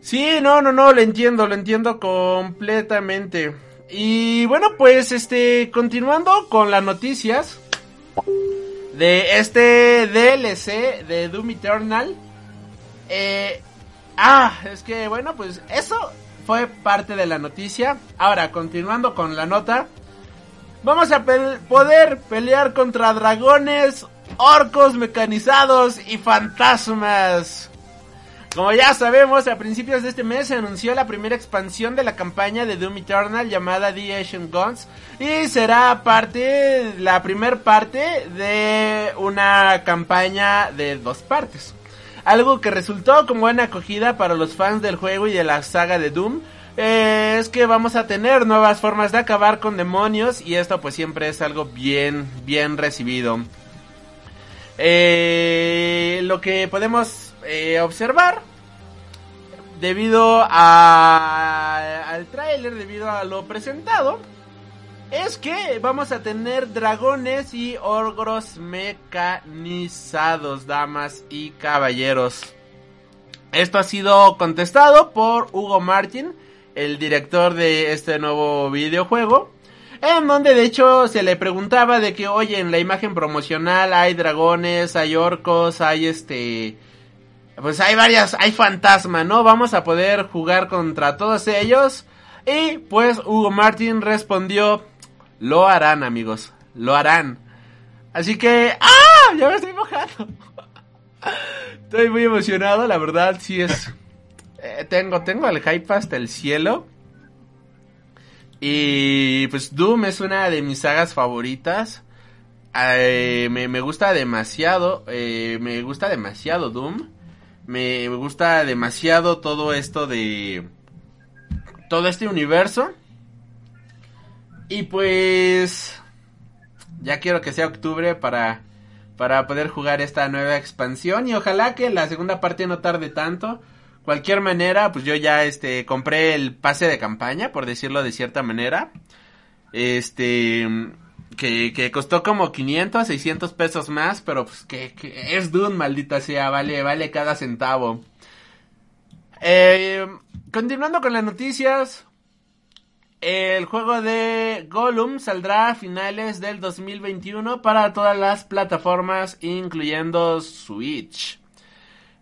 Sí, no, no, no, lo entiendo, lo entiendo completamente. Y bueno, pues este, continuando con las noticias de este DLC de Doom Eternal. Eh, ah, es que bueno, pues eso fue parte de la noticia. Ahora, continuando con la nota. Vamos a poder pelear contra dragones, orcos mecanizados y fantasmas. Como ya sabemos, a principios de este mes se anunció la primera expansión de la campaña de Doom Eternal llamada The Ancient Guns y será parte, la primer parte de una campaña de dos partes. Algo que resultó con buena acogida para los fans del juego y de la saga de Doom es que vamos a tener nuevas formas de acabar con demonios y esto pues siempre es algo bien, bien recibido. Eh, lo que podemos eh, observar debido a, al tráiler, debido a lo presentado, es que vamos a tener dragones y ogros mecanizados, damas y caballeros. Esto ha sido contestado por Hugo Martin, el director de este nuevo videojuego. En donde de hecho se le preguntaba de que, oye, en la imagen promocional hay dragones, hay orcos, hay este... Pues hay varias, hay fantasma, ¿no? Vamos a poder jugar contra todos ellos. Y pues Hugo Martin respondió, lo harán amigos, lo harán. Así que... ¡Ah! Ya me estoy mojando. Estoy muy emocionado, la verdad, sí es... eh, tengo, tengo el hype hasta el cielo. Y pues Doom es una de mis sagas favoritas. Eh, me, me gusta demasiado, eh, me gusta demasiado Doom. Me, gusta demasiado todo esto de... Todo este universo. Y pues... Ya quiero que sea octubre para... Para poder jugar esta nueva expansión. Y ojalá que la segunda parte no tarde tanto cualquier manera, pues yo ya este compré el pase de campaña, por decirlo de cierta manera. Este que, que costó como 500, 600 pesos más, pero pues que, es Dune, maldita sea, vale, vale cada centavo. Eh, continuando con las noticias, el juego de Gollum saldrá a finales del 2021 para todas las plataformas, incluyendo Switch.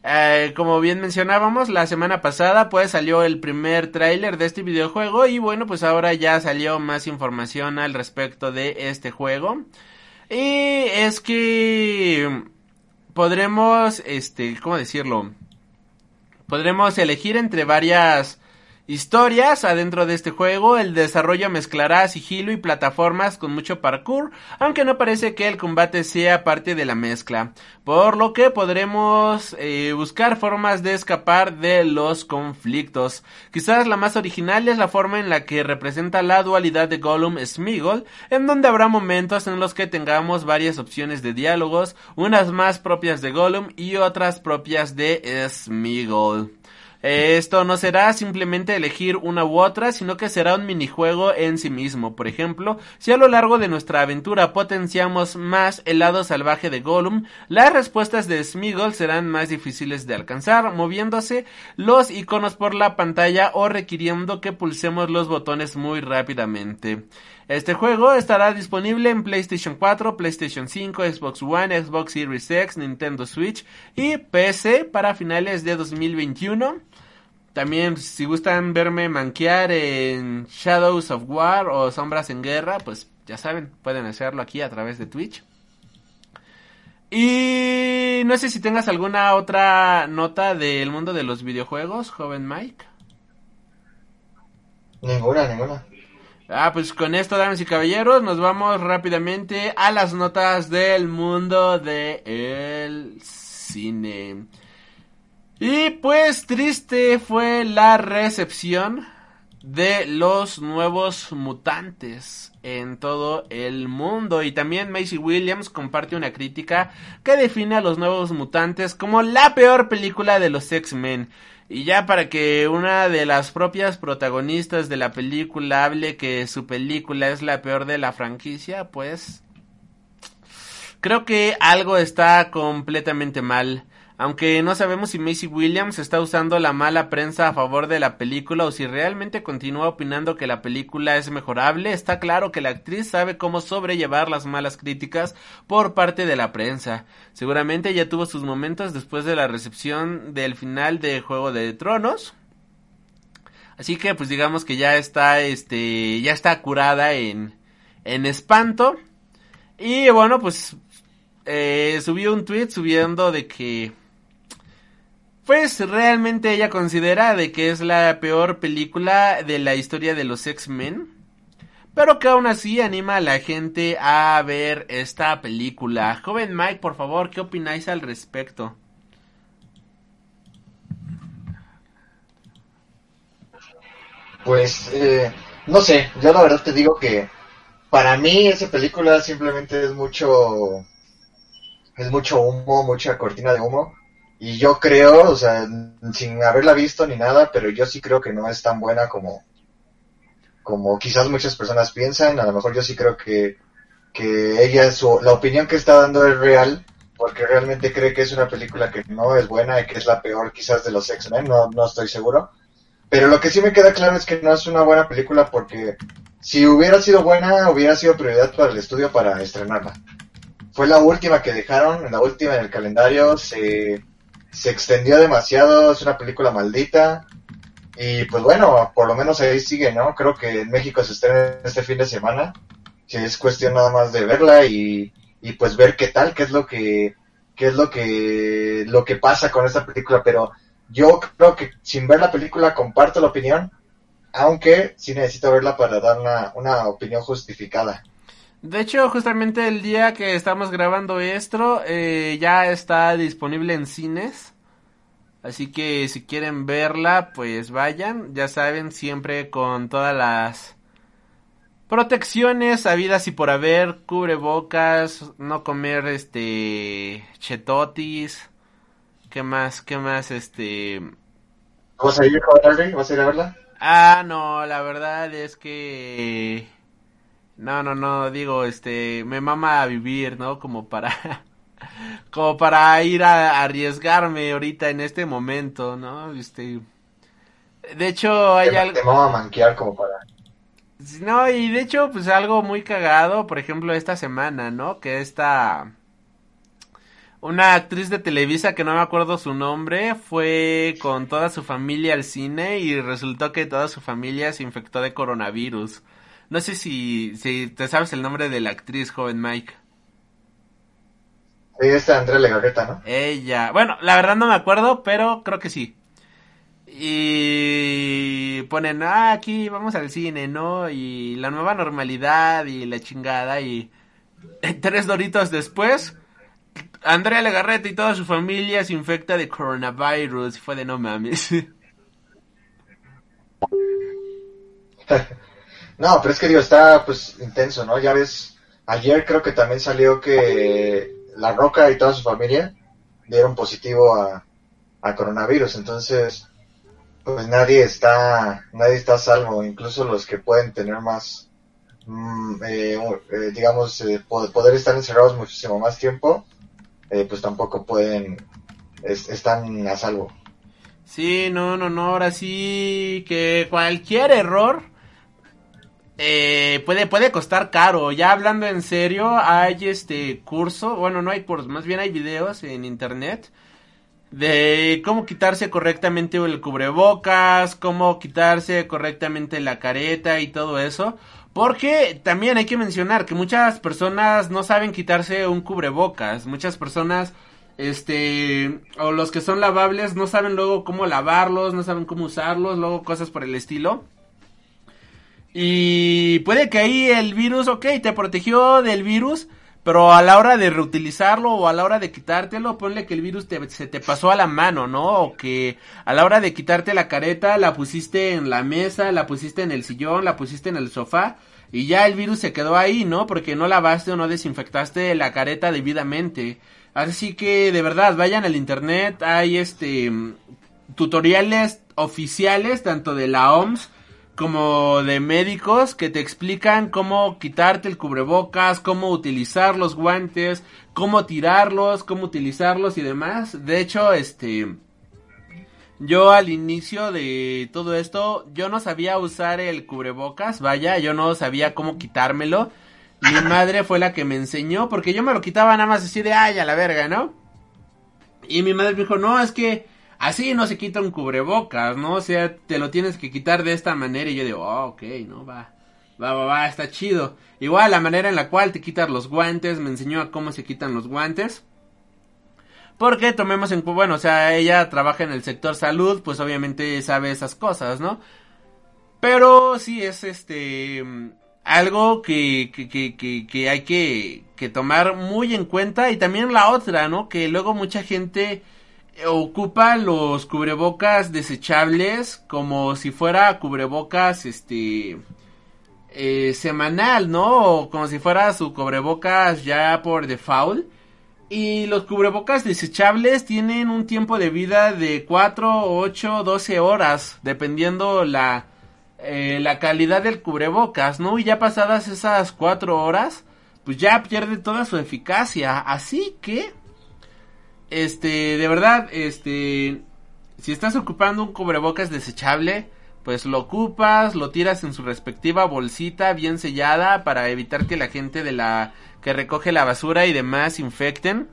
Eh, como bien mencionábamos, la semana pasada pues salió el primer tráiler de este videojuego y bueno pues ahora ya salió más información al respecto de este juego. Y es que podremos, este, ¿cómo decirlo? Podremos elegir entre varias historias adentro de este juego. El desarrollo mezclará sigilo y plataformas con mucho parkour, aunque no parece que el combate sea parte de la mezcla. Por lo que podremos eh, buscar formas de escapar de los conflictos. Quizás la más original es la forma en la que representa la dualidad de Gollum Smeagol, en donde habrá momentos en los que tengamos varias opciones de diálogos, unas más propias de Gollum y otras propias de Smeagol. Esto no será simplemente elegir una u otra, sino que será un minijuego en sí mismo. Por ejemplo, si a lo largo de nuestra aventura potenciamos más el lado salvaje de Gollum, las respuestas de Smeagol serán más difíciles de alcanzar, moviéndose los iconos por la pantalla o requiriendo que pulsemos los botones muy rápidamente. Este juego estará disponible en PlayStation 4, PlayStation 5, Xbox One, Xbox Series X, Nintendo Switch y PC para finales de 2021. También si gustan verme manquear en Shadows of War o Sombras en Guerra, pues ya saben, pueden hacerlo aquí a través de Twitch. Y no sé si tengas alguna otra nota del mundo de los videojuegos, joven Mike. Ninguna, ninguna. Ah, pues con esto, damas y caballeros, nos vamos rápidamente a las notas del mundo del cine. Y pues triste fue la recepción de los nuevos mutantes en todo el mundo. Y también Macy Williams comparte una crítica que define a los nuevos mutantes como la peor película de los X-Men. Y ya para que una de las propias protagonistas de la película hable que su película es la peor de la franquicia, pues creo que algo está completamente mal. Aunque no sabemos si Macy Williams está usando la mala prensa a favor de la película o si realmente continúa opinando que la película es mejorable, está claro que la actriz sabe cómo sobrellevar las malas críticas por parte de la prensa. Seguramente ya tuvo sus momentos después de la recepción del final de Juego de Tronos. Así que pues digamos que ya está este ya está curada en en espanto. Y bueno, pues eh, subió un tweet subiendo de que pues realmente ella considera de que es la peor película de la historia de los X-Men. Pero que aún así anima a la gente a ver esta película. Joven Mike, por favor, ¿qué opináis al respecto? Pues, eh, no sé, yo la verdad te digo que para mí esa película simplemente es mucho, es mucho humo, mucha cortina de humo. Y yo creo, o sea, sin haberla visto ni nada, pero yo sí creo que no es tan buena como, como quizás muchas personas piensan. A lo mejor yo sí creo que, que ella, su, la opinión que está dando es real, porque realmente cree que es una película que no es buena y que es la peor quizás de los X-Men, no, no estoy seguro. Pero lo que sí me queda claro es que no es una buena película porque si hubiera sido buena, hubiera sido prioridad para el estudio para estrenarla. Fue la última que dejaron, la última en el calendario, se se extendió demasiado, es una película maldita. Y pues bueno, por lo menos ahí sigue, ¿no? Creo que en México se estrena este fin de semana. Si es cuestión nada más de verla y, y pues ver qué tal, qué es lo que, qué es lo que, lo que pasa con esta película. Pero yo creo que sin ver la película comparto la opinión, aunque sí necesito verla para dar una, una opinión justificada. De hecho, justamente el día que estamos grabando esto, eh, ya está disponible en cines. Así que si quieren verla, pues vayan. Ya saben, siempre con todas las protecciones habidas y por haber. Cubrebocas, no comer este chetotis. ¿Qué más? ¿Qué más? Este... ¿Vas a ir, ¿Vas a ir a verla? Ah, no, la verdad es que no, no, no, digo, este, me mama a vivir, ¿no? Como para, como para ir a, arriesgarme ahorita en este momento, ¿no? Este, de hecho, hay algo... Te mama manquear como para... No, y de hecho, pues algo muy cagado, por ejemplo, esta semana, ¿no? Que esta... Una actriz de Televisa que no me acuerdo su nombre fue con toda su familia al cine y resultó que toda su familia se infectó de coronavirus. No sé si, si te sabes el nombre de la actriz, joven Mike. Sí, es Andrea Legarreta, ¿no? Ella. Bueno, la verdad no me acuerdo, pero creo que sí. Y ponen, ah, aquí vamos al cine, ¿no? Y la nueva normalidad y la chingada. Y tres doritos después, Andrea Legarreta y toda su familia se infecta de coronavirus. Fue de no mames. No, pero es que digo, está pues intenso, ¿no? Ya ves, ayer creo que también salió que La Roca y toda su familia dieron positivo a, coronavirus, entonces pues nadie está, nadie está salvo, incluso los que pueden tener más, mm, eh, eh, digamos, eh, poder estar encerrados muchísimo más tiempo, pues tampoco pueden, están a salvo. Sí, no, no, no, ahora sí que cualquier error eh, puede, puede costar caro. Ya hablando en serio, hay este curso, bueno, no hay curso, más bien hay videos en internet de cómo quitarse correctamente el cubrebocas, cómo quitarse correctamente la careta y todo eso. Porque también hay que mencionar que muchas personas no saben quitarse un cubrebocas. Muchas personas, este, o los que son lavables no saben luego cómo lavarlos, no saben cómo usarlos, luego cosas por el estilo. Y puede que ahí el virus, ok, te protegió del virus, pero a la hora de reutilizarlo o a la hora de quitártelo, ponle que el virus te, se te pasó a la mano, ¿no? O que a la hora de quitarte la careta la pusiste en la mesa, la pusiste en el sillón, la pusiste en el sofá y ya el virus se quedó ahí, ¿no? Porque no lavaste o no desinfectaste la careta debidamente. Así que de verdad, vayan al internet, hay este tutoriales oficiales tanto de la OMS como de médicos que te explican cómo quitarte el cubrebocas, cómo utilizar los guantes, cómo tirarlos, cómo utilizarlos y demás. De hecho, este yo al inicio de todo esto, yo no sabía usar el cubrebocas, vaya, yo no sabía cómo quitármelo. Mi madre fue la que me enseñó, porque yo me lo quitaba nada más así de, ay, a la verga, ¿no? Y mi madre me dijo, no, es que así no se quita un cubrebocas, ¿no? O sea, te lo tienes que quitar de esta manera. Y yo digo, oh, ok, ¿no? Va, va, va, va, está chido. Igual la manera en la cual te quitas los guantes, me enseñó a cómo se quitan los guantes. Porque tomemos en bueno, o sea, ella trabaja en el sector salud, pues obviamente sabe esas cosas, ¿no? Pero sí es este algo que, que, que, que, hay que, que tomar muy en cuenta y también la otra, ¿no? Que luego mucha gente ocupa los cubrebocas desechables como si fuera cubrebocas este eh, semanal, ¿no? O como si fuera su cubrebocas ya por default. Y los cubrebocas desechables tienen un tiempo de vida de 4, 8, 12 horas, dependiendo la, eh, la calidad del cubrebocas, ¿no? Y ya pasadas esas 4 horas, pues ya pierde toda su eficacia. Así que, este, de verdad, este, si estás ocupando un cubrebocas desechable, pues lo ocupas, lo tiras en su respectiva bolsita bien sellada para evitar que la gente de la que recoge la basura y demás infecten.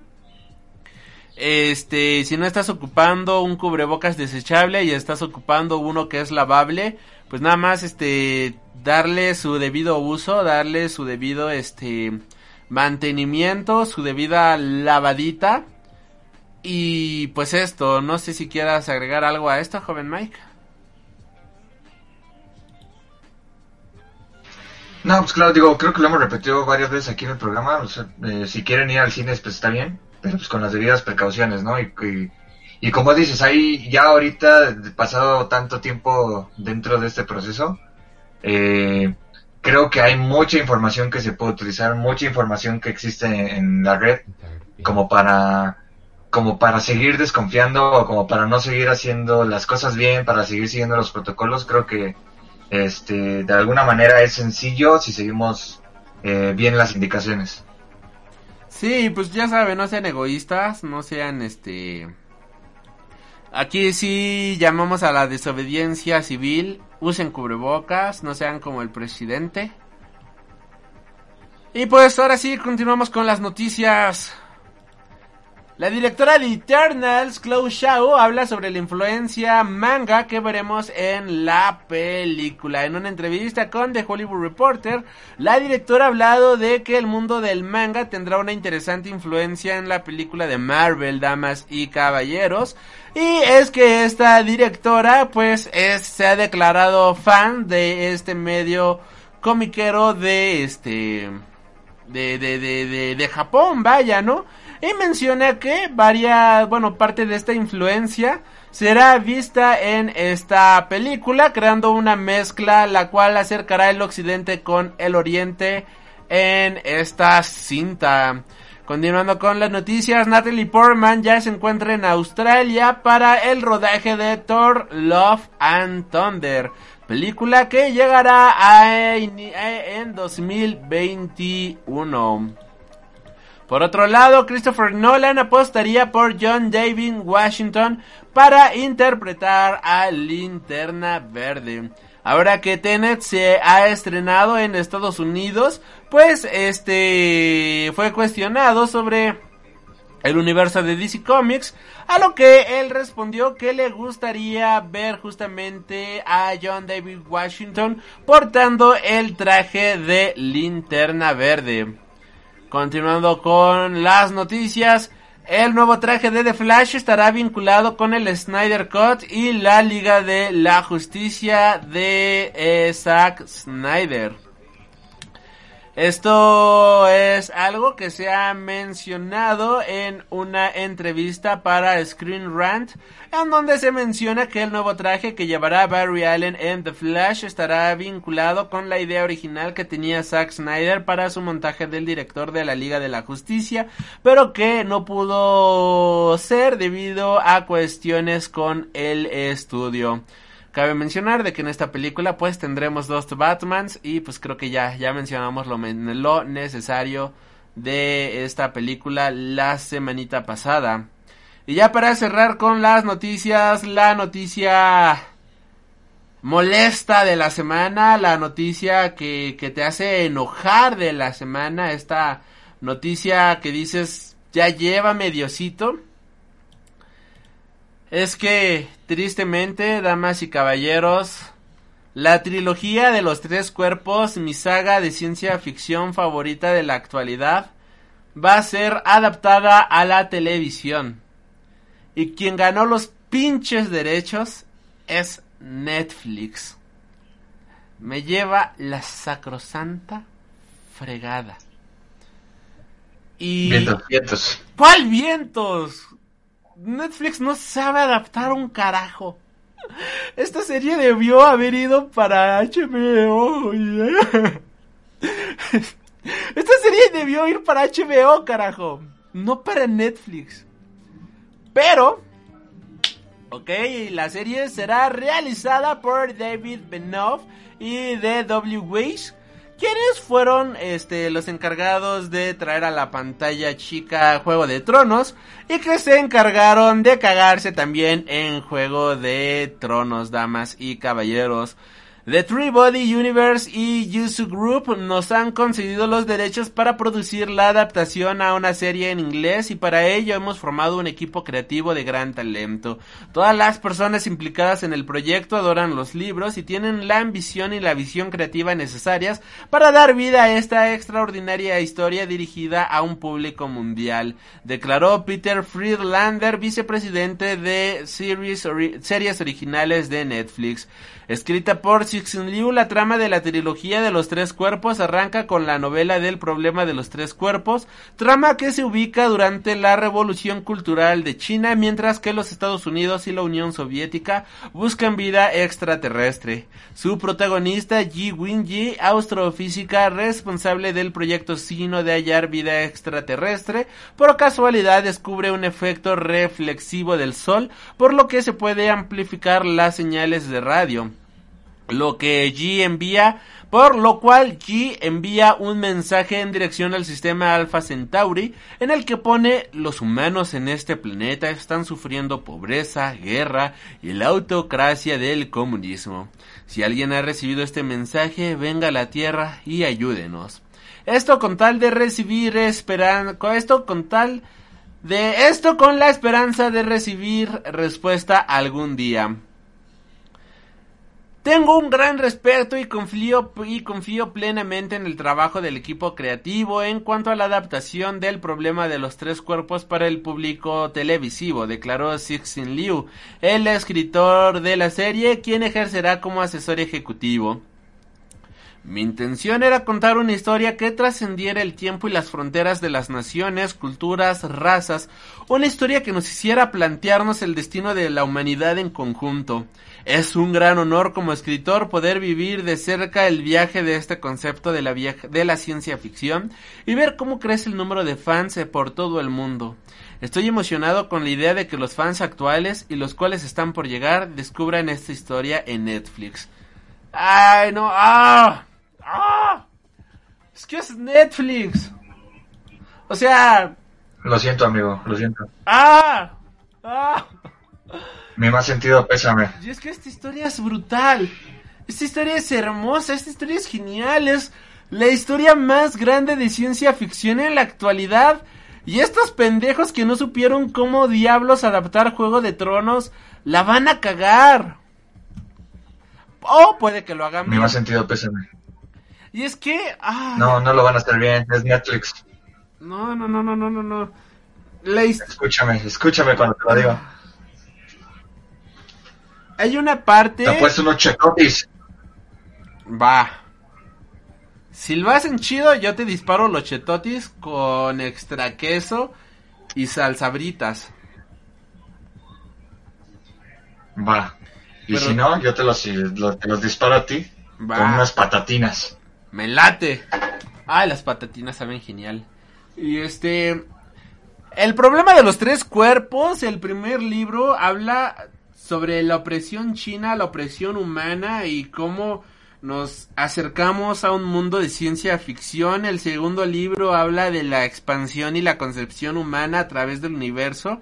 Este, si no estás ocupando un cubrebocas desechable y estás ocupando uno que es lavable, pues nada más este darle su debido uso, darle su debido este mantenimiento, su debida lavadita. Y pues esto, no sé si quieras agregar algo a esto, joven Mike. No, pues claro, digo, creo que lo hemos repetido varias veces aquí en el programa. Eh, si quieren ir al cine, pues está bien, pero pues con las debidas precauciones, ¿no? Y, y, y como dices, ahí ya ahorita, pasado tanto tiempo dentro de este proceso, eh, creo que hay mucha información que se puede utilizar, mucha información que existe en, en la red, como para como para seguir desconfiando o como para no seguir haciendo las cosas bien, para seguir siguiendo los protocolos, creo que este, de alguna manera es sencillo si seguimos eh, bien las indicaciones. Sí, pues ya saben, no sean egoístas, no sean este... Aquí sí llamamos a la desobediencia civil, usen cubrebocas, no sean como el presidente. Y pues ahora sí, continuamos con las noticias. La directora de Eternals, Chloe Shao, habla sobre la influencia manga que veremos en la película. En una entrevista con The Hollywood Reporter, la directora ha hablado de que el mundo del manga tendrá una interesante influencia en la película de Marvel, Damas y Caballeros. Y es que esta directora, pues, es, se ha declarado fan de este medio comiquero de este... De, de, de, de, de Japón, vaya, ¿no? Y menciona que varias, bueno, parte de esta influencia será vista en esta película, creando una mezcla la cual acercará el occidente con el oriente en esta cinta. Continuando con las noticias, Natalie Portman ya se encuentra en Australia para el rodaje de Thor Love and Thunder, película que llegará a, en 2021. Por otro lado, Christopher Nolan apostaría por John David Washington para interpretar a Linterna Verde. Ahora que Tenet se ha estrenado en Estados Unidos, pues este fue cuestionado sobre el universo de DC Comics, a lo que él respondió que le gustaría ver justamente a John David Washington portando el traje de Linterna Verde. Continuando con las noticias, el nuevo traje de The Flash estará vinculado con el Snyder Cut y la Liga de la Justicia de eh, Zack Snyder. Esto es algo que se ha mencionado en una entrevista para Screen Rant, en donde se menciona que el nuevo traje que llevará Barry Allen en The Flash estará vinculado con la idea original que tenía Zack Snyder para su montaje del director de la Liga de la Justicia, pero que no pudo ser debido a cuestiones con el estudio. Cabe mencionar de que en esta película pues tendremos dos Batmans y pues creo que ya, ya mencionamos lo, lo necesario de esta película la semanita pasada. Y ya para cerrar con las noticias, la noticia molesta de la semana, la noticia que, que te hace enojar de la semana, esta noticia que dices ya lleva mediocito es que, tristemente, damas y caballeros, la trilogía de los tres cuerpos, mi saga de ciencia ficción favorita de la actualidad, va a ser adaptada a la televisión. Y quien ganó los pinches derechos es Netflix. Me lleva la sacrosanta fregada. Y... Vientos, vientos. ¿Cuál vientos? Netflix no sabe adaptar un carajo. Esta serie debió haber ido para HBO. Esta serie debió ir para HBO, carajo. No para Netflix. Pero, ok, la serie será realizada por David Benioff y D.W. Weiss ¿Quiénes fueron este, los encargados de traer a la pantalla chica Juego de Tronos y que se encargaron de cagarse también en Juego de Tronos, damas y caballeros. The Three Body Universe y Yusu Group nos han concedido los derechos para producir la adaptación a una serie en inglés y para ello hemos formado un equipo creativo de gran talento. Todas las personas implicadas en el proyecto adoran los libros y tienen la ambición y la visión creativa necesarias para dar vida a esta extraordinaria historia dirigida a un público mundial, declaró Peter Friedlander, vicepresidente de series, series originales de Netflix. Escrita por La trama de la trilogía de los tres cuerpos arranca con la novela del problema de los tres cuerpos, trama que se ubica durante la revolución cultural de China, mientras que los Estados Unidos y la Unión Soviética buscan vida extraterrestre. Su protagonista, Ji Win-ji, astrofísica responsable del proyecto sino de hallar vida extraterrestre, por casualidad descubre un efecto reflexivo del Sol, por lo que se puede amplificar las señales de radio lo que G envía, por lo cual G envía un mensaje en dirección al sistema Alpha Centauri en el que pone los humanos en este planeta están sufriendo pobreza, guerra y la autocracia del comunismo. Si alguien ha recibido este mensaje, venga a la Tierra y ayúdenos. Esto con tal de recibir esperanza, esto con tal de esto con la esperanza de recibir respuesta algún día. Tengo un gran respeto y confío, y confío plenamente en el trabajo del equipo creativo en cuanto a la adaptación del problema de los tres cuerpos para el público televisivo, declaró Sixin Liu, el escritor de la serie, quien ejercerá como asesor ejecutivo. Mi intención era contar una historia que trascendiera el tiempo y las fronteras de las naciones, culturas, razas, una historia que nos hiciera plantearnos el destino de la humanidad en conjunto. Es un gran honor como escritor poder vivir de cerca el viaje de este concepto de la, ciencia ficción y ver cómo crece el número de fans por todo el mundo. Estoy emocionado con la idea de que los fans actuales y los cuales están por llegar descubran esta historia en Netflix. ¡Ay, no! ¡Ah! ¡Ah! Es que es Netflix. O sea... Lo siento, amigo, lo siento. ¡Ah! ¡Ah! Mi más sentido pésame. Y es que esta historia es brutal. Esta historia es hermosa, esta historia es genial, es la historia más grande de ciencia ficción en la actualidad. Y estos pendejos que no supieron cómo diablos adaptar Juego de Tronos, la van a cagar. O puede que lo hagan Mi más sentido pésame. Y es que... No, no lo van a hacer bien, es Netflix. No, no, no, no, no, no, no. Escúchame, escúchame cuando te lo digo. Hay una parte. Te puesto unos checotis. Va. Si lo hacen chido, yo te disparo los chetotis con extra queso y salsabritas. Va. Y Pero- si no, yo te los, lo- te los disparo a ti Va. con unas patatinas. Me late. Ay, las patatinas saben genial. Y este... El problema de los tres cuerpos, el primer libro habla sobre la opresión china, la opresión humana y cómo nos acercamos a un mundo de ciencia ficción. El segundo libro habla de la expansión y la concepción humana a través del universo.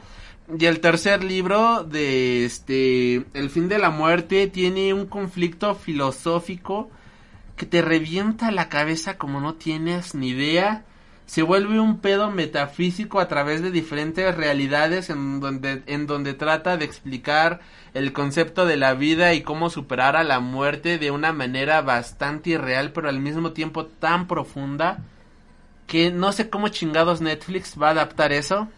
Y el tercer libro de este El fin de la muerte tiene un conflicto filosófico que te revienta la cabeza como no tienes ni idea. Se vuelve un pedo metafísico a través de diferentes realidades en donde, en donde trata de explicar el concepto de la vida y cómo superar a la muerte de una manera bastante irreal, pero al mismo tiempo tan profunda que no sé cómo chingados Netflix va a adaptar eso.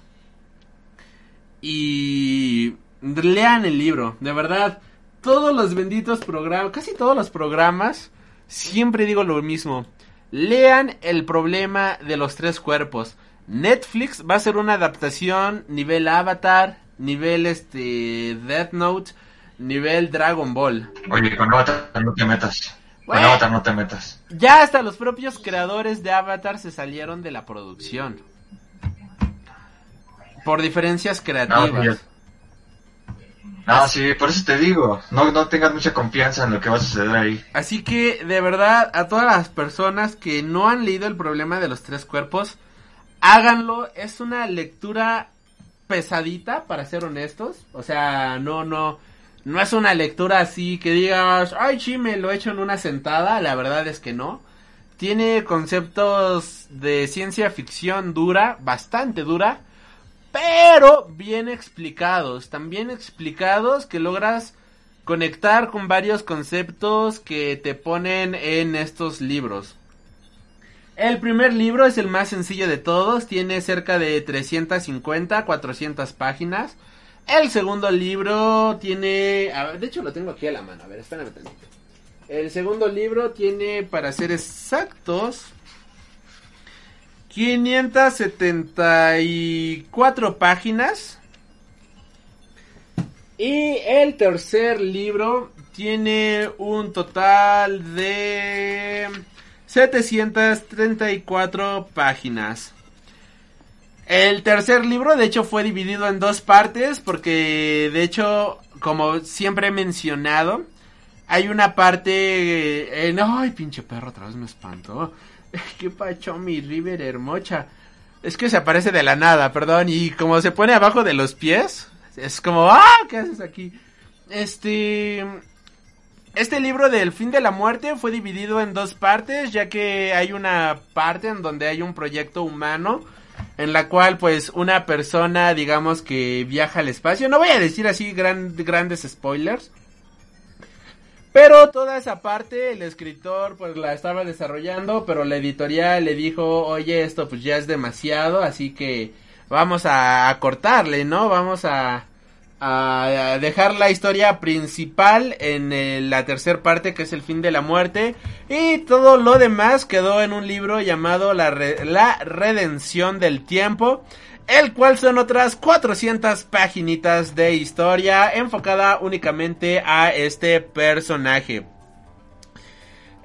Y lean el libro, de verdad. Todos los benditos programas, casi todos los programas, siempre digo lo mismo. Lean el problema de los tres cuerpos. Netflix va a hacer una adaptación nivel Avatar, nivel este Death Note, nivel Dragon Ball. Oye, con Avatar no te metas. Con Bueno. Avatar no te metas. Ya hasta los propios creadores de Avatar se salieron de la producción. Por diferencias creativas. No, No, sí, por eso te digo. No, no tengas mucha confianza en lo que va a suceder ahí. Así que, de verdad, a todas las personas que no han leído el problema de los tres cuerpos, háganlo. Es una lectura pesadita, para ser honestos. O sea, no, no, no es una lectura así que digas, ay, sí, me lo he hecho en una sentada. La verdad es que no. Tiene conceptos de ciencia ficción dura, bastante dura, pero bien explicados. También explicados que logras conectar con varios conceptos que te ponen en estos libros. El primer libro es el más sencillo de todos, tiene cerca de 350, 400 páginas. El segundo libro tiene, a de hecho lo tengo aquí a la mano, a ver, espérame tantito. El segundo libro tiene, para ser exactos, 574 páginas. Y el tercer libro tiene un total de 734 páginas. El tercer libro, de hecho, fue dividido en dos partes porque, de hecho, como siempre he mencionado, hay una parte en... ¡Ay, pinche perro! Otra vez me espantó. ¡Qué pacho mi River hermosa! Es que se aparece de la nada, perdón, y como se pone abajo de los pies, es como, ¡ah! ¿Qué haces aquí? Este... Este libro del fin de la muerte fue dividido en dos partes, ya que hay una parte en donde hay un proyecto humano, en la cual pues una persona, digamos que viaja al espacio. No voy a decir así gran- grandes spoilers. Pero toda esa parte el escritor pues la estaba desarrollando, pero la editorial le dijo, oye, esto pues ya es demasiado, así que vamos a, cortarle, ¿no? Vamos a, dejar la historia principal en eh, la tercera parte que es el fin de la muerte y todo lo demás quedó en un libro llamado La, Re- la Redención del Tiempo el cual son otras 400 paginitas de historia enfocada únicamente a este personaje.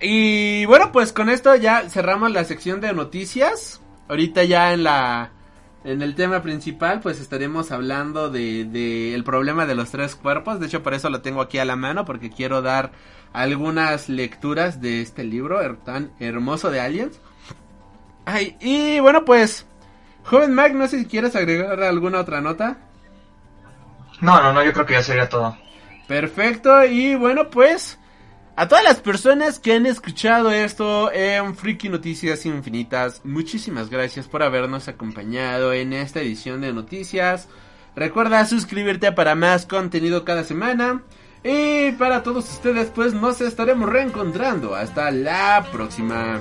Y bueno, pues con esto ya cerramos la sección de noticias. Ahorita ya en la en el tema principal, pues estaremos hablando de, de el problema de los tres cuerpos. De hecho, por eso lo tengo aquí a la mano, porque quiero dar algunas lecturas de este libro her- tan hermoso de Aliens. Ay, y bueno, pues, joven Mac, no sé si quieres agregar alguna otra nota. No, no, no, yo creo que ya sería todo. Perfecto, y bueno, pues, a todas las personas que han escuchado esto en Freaky Noticias Infinitas, muchísimas gracias por habernos acompañado en esta edición de noticias. Recuerda suscribirte para más contenido cada semana. Y para todos ustedes, pues nos estaremos reencontrando. Hasta la próxima.